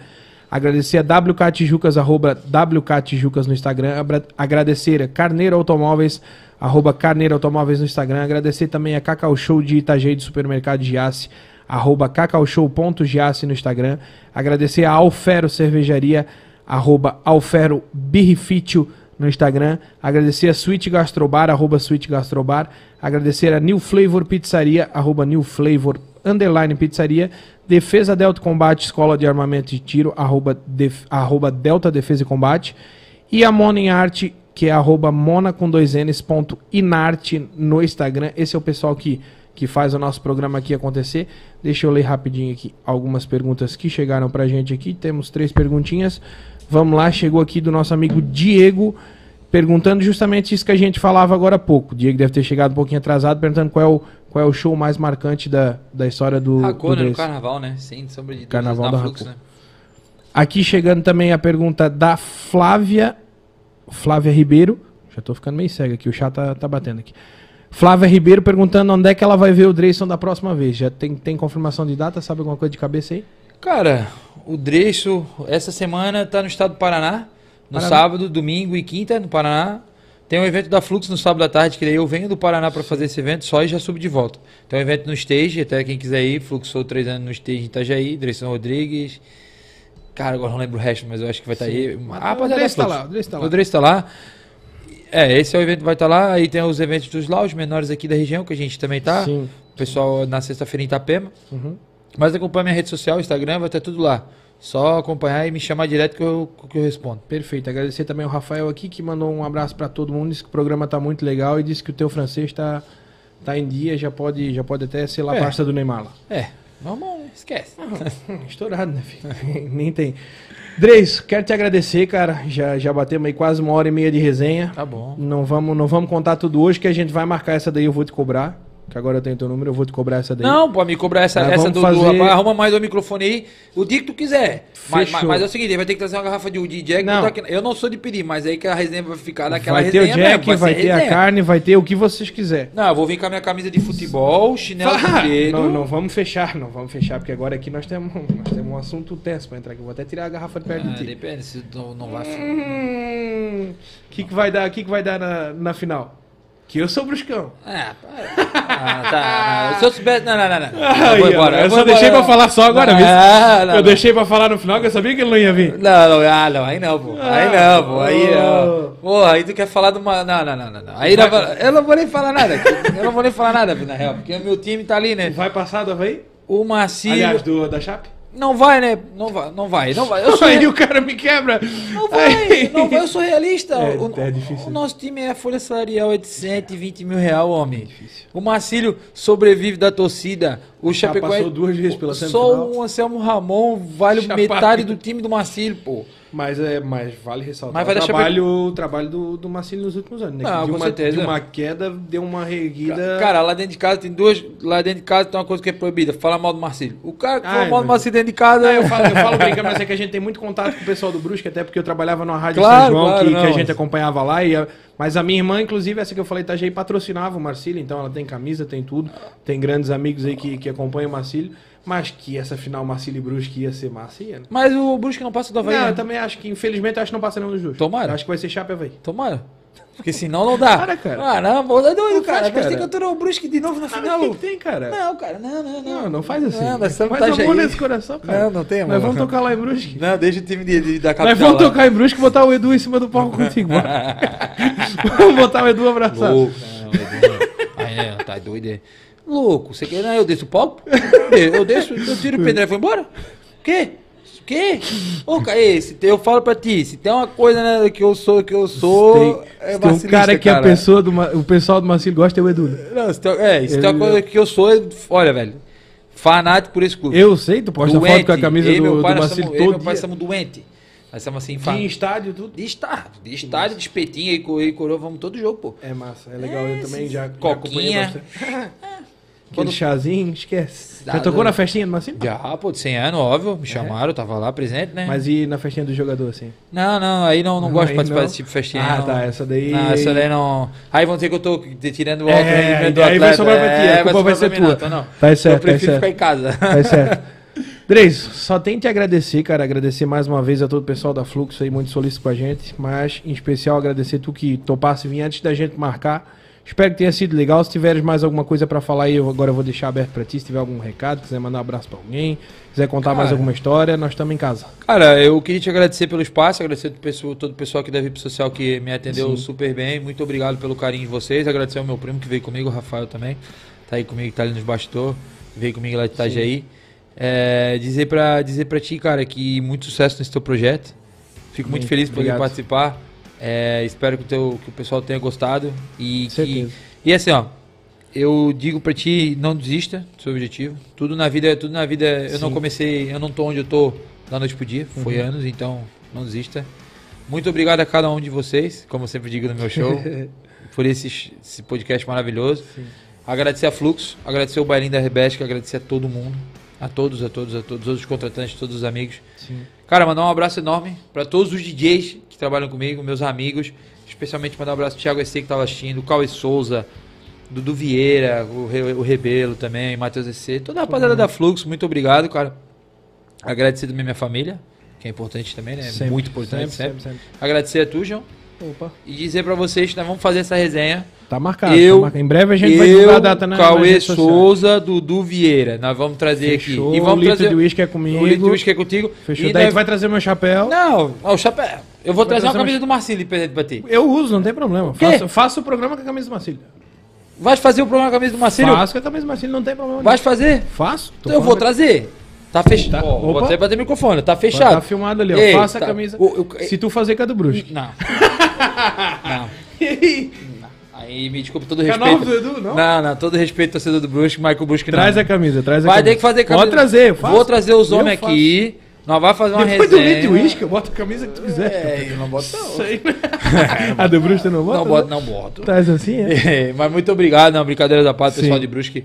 Agradecer a WK Tijucas, arroba WK Tijucas no Instagram. Agradecer a Carneiro Automóveis, arroba Carneiro Automóveis no Instagram. Agradecer também a Cacau Show de Itajaí do Supermercado Giasse, arroba cacaoshow.giasse no Instagram. Agradecer a Alfero Cervejaria, arroba Alfero Birrifítio no Instagram. Agradecer a Sweet Gastrobar, arroba Sweet Gastrobar. Agradecer a New Flavor Pizzaria, arroba New Flavor underline pizzaria. Defesa Delta Combate, Escola de Armamento e Tiro, arroba, def, arroba Delta Defesa e Combate. E a Mona em Arte, que é arroba mona com dois N's, ponto inarte no Instagram. Esse é o pessoal que, que faz o nosso programa aqui acontecer. Deixa eu ler rapidinho aqui algumas perguntas que chegaram pra gente aqui. Temos três perguntinhas. Vamos lá, chegou aqui do nosso amigo Diego, perguntando justamente isso que a gente falava agora há pouco. Diego deve ter chegado um pouquinho atrasado, perguntando qual é o, qual é o show mais marcante da, da história do, Racona do no carnaval, né? Sem sombra de Carnaval na da Fluxo, Racona. né? Aqui chegando também a pergunta da Flávia. Flávia Ribeiro. Já tô ficando meio cego aqui, o chat tá, tá batendo aqui. Flávia Ribeiro perguntando onde é que ela vai ver o Dreyson da próxima vez. Já tem, tem confirmação de data? Sabe alguma coisa de cabeça aí? Cara, o Dreixo, essa semana tá no estado do Paraná. No Paraná. sábado, domingo e quinta, no Paraná. Tem um evento da Fluxo no sábado à tarde, que daí eu venho do Paraná para fazer esse evento só e já subo de volta. Tem um evento no stage, até quem quiser ir. Fluxou três anos no stage em Itajaí, Dreyson Rodrigues. Cara, agora não lembro o resto, mas eu acho que vai estar aí. Ah, o pode Dreyson tá Fluxo. lá, o tá lá. O Dreyson tá lá. É, esse é o evento que vai estar lá. Aí tem os eventos dos lá, os menores aqui da região, que a gente também tá. Sim. O pessoal na sexta-feira em Itapema. Uhum. Mas acompanha minha rede social, Instagram, vai estar tudo lá. Só acompanhar e me chamar direto que eu, que eu respondo. Perfeito. Agradecer também ao Rafael aqui, que mandou um abraço pra todo mundo. Disse que o programa tá muito legal e disse que o teu francês tá, tá em dia. Já pode, já pode até ser lá É. parça do Neymar lá. É, normal, né? Esquece. Estourado, né, filho? Nem tem. Dreis, quero te agradecer, cara. Já, já batemos aí quase uma hora e meia de resenha. Tá bom. Não vamos, não vamos contar tudo hoje, que a gente vai marcar essa daí, eu vou te cobrar. Que agora eu tenho teu número, eu vou te cobrar essa daí. Não, pode me cobrar essa, Mas essa do, fazer- do rapaz. Arruma mais o microfone aí. O dia que tu quiser. Mas, mas, mas é o seguinte, ele vai ter que trazer uma garrafa de Woody Jack. Não. aqui- Eu não sou de pedir, mas aí que a resenha vai ficar daquela vai ter o resenha Jack, mesmo, vai ser ter a resenha. carne, vai ter o que vocês quiserem. Não, eu vou vir com a minha camisa de futebol, chinelo de. Não, não vamos fechar, não vamos fechar, porque agora aqui nós temos, nós temos um assunto tenso pra entrar aqui. Vou até tirar a garrafa de perto Ah, de ti. depende, se não, não vai... Hum, O que, que vai dar, que, que vai dar na, na final? Que eu sou bruscão. Ah, para. Ah, tá. Se eu soubesse. Não, não, não. não. Aí, vou embora, eu vou só deixei embora. pra falar só agora, viu? Ah, não, eu não. deixei pra falar no final, que eu sabia que ele não ia vir. Não, não, ah, não, aí não, pô. Aí não, pô. Aí não. Pô, aí tu quer falar de uma. Não, não, não, não. Aí não, eu não vou nem falar nada. Eu não vou nem falar nada, na real, porque o meu time tá ali, né? Vai passar do Havaí? O Marcílio. Aliás, do, da Chape? Não vai, né? Não vai, não vai, não vai. Eu sou. Aí o cara me quebra. Não vai, não vai, eu sou realista. É, o, é difícil. o nosso time, a folha salarial é de 120 mil real, homem. O Marcílio sobrevive da torcida. O Chapecoense... passou duas vezes pela Só semifinal. o Anselmo Ramon vale Chapada. metade do time do Marcílio, pô. Mas, é, mas vale ressaltar Mas o, trabalho, o trabalho do, do Marcílio nos últimos anos, né? Ah, Que de, com uma, certeza. de uma queda, deu uma reerguida. Cara, lá dentro de casa tem duas. Lá dentro de casa tem uma coisa que é proibida: falar mal do Marcílio. O cara que fala Ai, mal do Marcílio dentro de casa. Não, eu falo, eu falo brincando, mas é que a gente tem muito contato com o pessoal do Brusque, até porque eu trabalhava numa rádio Claro, São João claro, que, não, que a gente acompanhava lá. E a- mas a minha irmã, inclusive, essa que eu falei, Itajaí, patrocinava o Marcílio, então ela tem camisa, tem tudo. Tem grandes amigos aí que, que acompanham o Marcílio. Mas que essa final Marcílio e Brusque ia ser massa, ia, né? Mas o Brusque não passa do Havaí. Não, né? eu também acho que, infelizmente, eu acho que não passa nenhum dos dois. Tomara. Eu acho que vai ser Chape e Havaí. Tomara. Porque senão não dá. Para, cara. Ah, não, pô, é doido, Não cara. faz, Nós cara. temos que aturar o Brusque de novo na Ah, final. o que, tem, cara? Não, cara, não, não, não. Não, não faz assim. Não, nós estamos Faz Itajaí. amor nesse coração, cara. Não, não tem amor. Nós vamos tocar lá em Brusque. Não, deixa o time de, de- da capital. Nós vamos lá. tocar em Brusque e botar o Edu em cima do palco contigo. bora. vamos botar o Edu abraçado. Louco. Não, Edu, não. Aí, né, tá doido. é. Louco, você quer? Não, eu desço o palco? Eu desço, eu tiro o pendrive e vou embora? O quê? O quê? Ô, cara, ei, se tem- eu falo pra ti, se tem uma coisa né, que eu sou, que eu sou. tem, é tem um cara que a cara. pessoa do, o pessoal do Marcílio gosta é o Edu. né? Não, se tem, é, se tem Ele- uma coisa que eu sou, é- olha, velho. Fanático por esse clube. Eu sei, tu posta foto com a camisa eu meu do, pai, do nós Marcílio somos- eu e meu todo pai dia. somos doentes. Nós somos assim, De fa- estádio tudo. de estádio, de estádio, de espetinho, e co- e coroa, vamos todo jogo, pô. É massa, é legal. eu É, também já, já acompanhei bastante. Quando- Aquele chazinho, esquece. Já tocou na festinha do Marcílio? Já, pô, de 100 anos, óbvio, me chamaram, eu tava lá presente, né? Mas e na festinha do jogador, assim? Não, não, aí não, não gosto de participar não? desse tipo de festinha. Ah, não. tá, essa daí- Não, essa daí não. Aí vão dizer que eu tô tirando o É, alto rendimento do aí vai sobrar pra ti, a É, culpa sobrar vai ser não, tua. então não. Tá Eu certo, tá prefiro certo. ficar em casa. Tá certo. Dres, só tem que te agradecer, cara. Agradecer mais uma vez a todo o pessoal da Fluxo aí, muito solícito com a gente. Mas, em especial, agradecer tu que topasse vir antes da gente marcar. Espero que tenha sido legal. Se tiveres mais alguma coisa pra falar aí, eu agora eu vou deixar aberto pra ti. Se tiver algum recado, quiser mandar um abraço pra alguém, quiser contar mais Cara. alguma história, nós estamos em casa. Cara, eu queria te agradecer pelo espaço, agradecer todo o pessoal, todo o pessoal aqui da VIP Social que me atendeu Sim. super bem. Muito obrigado pelo carinho de vocês. Agradecer ao meu primo que veio comigo, o Rafael também. Tá aí comigo, tá ali nos bastidores. Veio comigo lá de Itajaí. É, dizer, pra, dizer pra ti, cara, que muito sucesso nesse teu projeto. Fico muito feliz por poder participar. É, espero que o, teu, que o pessoal tenha gostado. E, que, e assim, ó. Eu digo pra ti, não desista do seu objetivo. Tudo na vida, tudo na vida, eu não comecei, eu não tô onde eu tô da noite pro dia, foi anos, então Não desista. Muito obrigado a cada um de vocês, como eu sempre digo no meu show, por esse, esse podcast maravilhoso. Sim. Agradecer a Fluxo, agradecer o Bailinho da Rebesca, agradecer a todo mundo. A todos, a todos, a todos, os contratantes, todos os amigos. Sim. Cara, mandar um abraço enorme para todos os DJs trabalham comigo, meus amigos. Especialmente mandar um abraço pro Thiago EC que tava assistindo, o Cauê Souza, Dudu Vieira, o, Re, o Rebelo também, Matheus EC, toda a rapaziada da Fluxo, muito obrigado, cara. Agradecer também minha família, que é importante também, né? Sempre, muito importante sempre, sempre, sempre, Agradecer a tu, João. Opa. E dizer para vocês que nós vamos fazer essa resenha. Tá marcado. Eu- tá marcado. Em breve a gente eu, vai divulgar a data nas Cauê. Souza, Dudu Vieira. Nós vamos trazer Fechou. aqui. E o vamos litro trazer de uísque é comigo. o litro de uísque é contigo. Fechou. E Daí nós- vai trazer meu chapéu. Não, ó, o chapéu. Eu vou Vai trazer uma camisa do presente pra ti. Eu uso, não tem problema. Faço, faço o programa com a camisa do Marcílio. Vai fazer o programa com a camisa do Marcinho? Faço com a camisa do Marcílio, não tem problema. Vai fazer? Faço. Então eu vou trazer. Tá fechado. Tá. Vou até bater o microfone. Tá Vai fechado. Tá filmado ali, ó. Ei, Faça tá. a camisa. O- o- Se tu fazer com a do Brusque. Não. não. Aí me desculpa todo Canal respeito. do Edu, não? Não, não, todo respeito torcedor do Brusque, Michael Brusque não. Traz a camisa, traz a Vai camisa. ter que fazer camisa. Pode trazer, eu faço. Vou trazer os homens aqui. Nós vamos fazer uma Depois do resenha. litro de uísque, eu boto a camisa que tu quiser. É, eu não boto não. Sei. a do Brusque tu não bota? Não boto, não boto. Traz assim, é? É, mas muito obrigado, não, brincadeira da parte, pessoal de Brusque.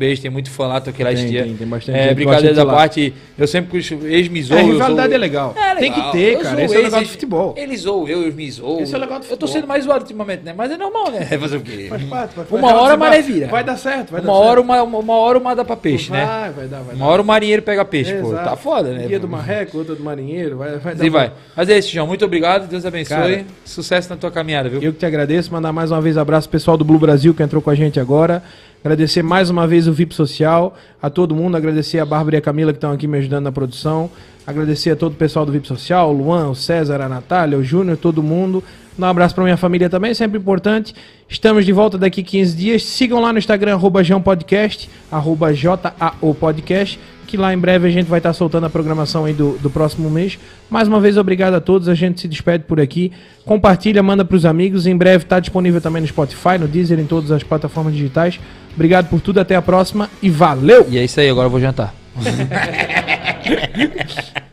Beijo, tem muito fã lá, tô aqui lá Tem, esse dia. tem, tem bastante É, gente que brincadeira gosta de da lá. parte, eu sempre que os ex me zoam, É, eu rivalidade sou- é legal. É Tem legal. que ter, Eu cara. Esse é o legal do futebol. Eles zoam, eu, eu me zoam. Esse é o legal do Eu tô futebol. sendo mais zoado ultimamente, né? Mas é normal, né? Fazer o quê? Faz parte, faz Uma hora a Vai- maré vira. Vai dar certo, vai Uma dar hora certo. uma, uma, uma hora uma dá pra peixe, né? Vai, vai dar, vai Uma dar. hora o marinheiro pega peixe, pô. Tá foda, né? Dia do marreco, outra do marinheiro, vai, vai dar vai. Mas é isso, João. Muito obrigado. Deus abençoe. Sucesso na tua caminhada, viu? Eu que te agradeço, mandar mais uma vez abraço pro pessoal do Blue Brasil que entrou com a gente agora. Agradecer mais uma vez o VIP Social, a todo mundo, agradecer a Bárbara e a Camila que estão aqui me ajudando na produção. Agradecer a todo o pessoal do VIP Social, o Luan, o César, a Natália, o Júnior, todo mundo. Um abraço para minha família também, sempre importante. Estamos de volta daqui 15 dias. Sigam lá no Instagram, arroba João Podcast, arroba JAO Podcast, que lá em breve a gente vai estar soltando a programação aí do, do próximo mês. Mais uma vez, obrigado a todos. A gente se despede por aqui. Compartilha, manda para os amigos. Em breve está disponível também no Spotify, no Deezer, em todas as plataformas digitais. Obrigado por tudo, até a próxima e valeu! E é isso aí, agora eu vou jantar.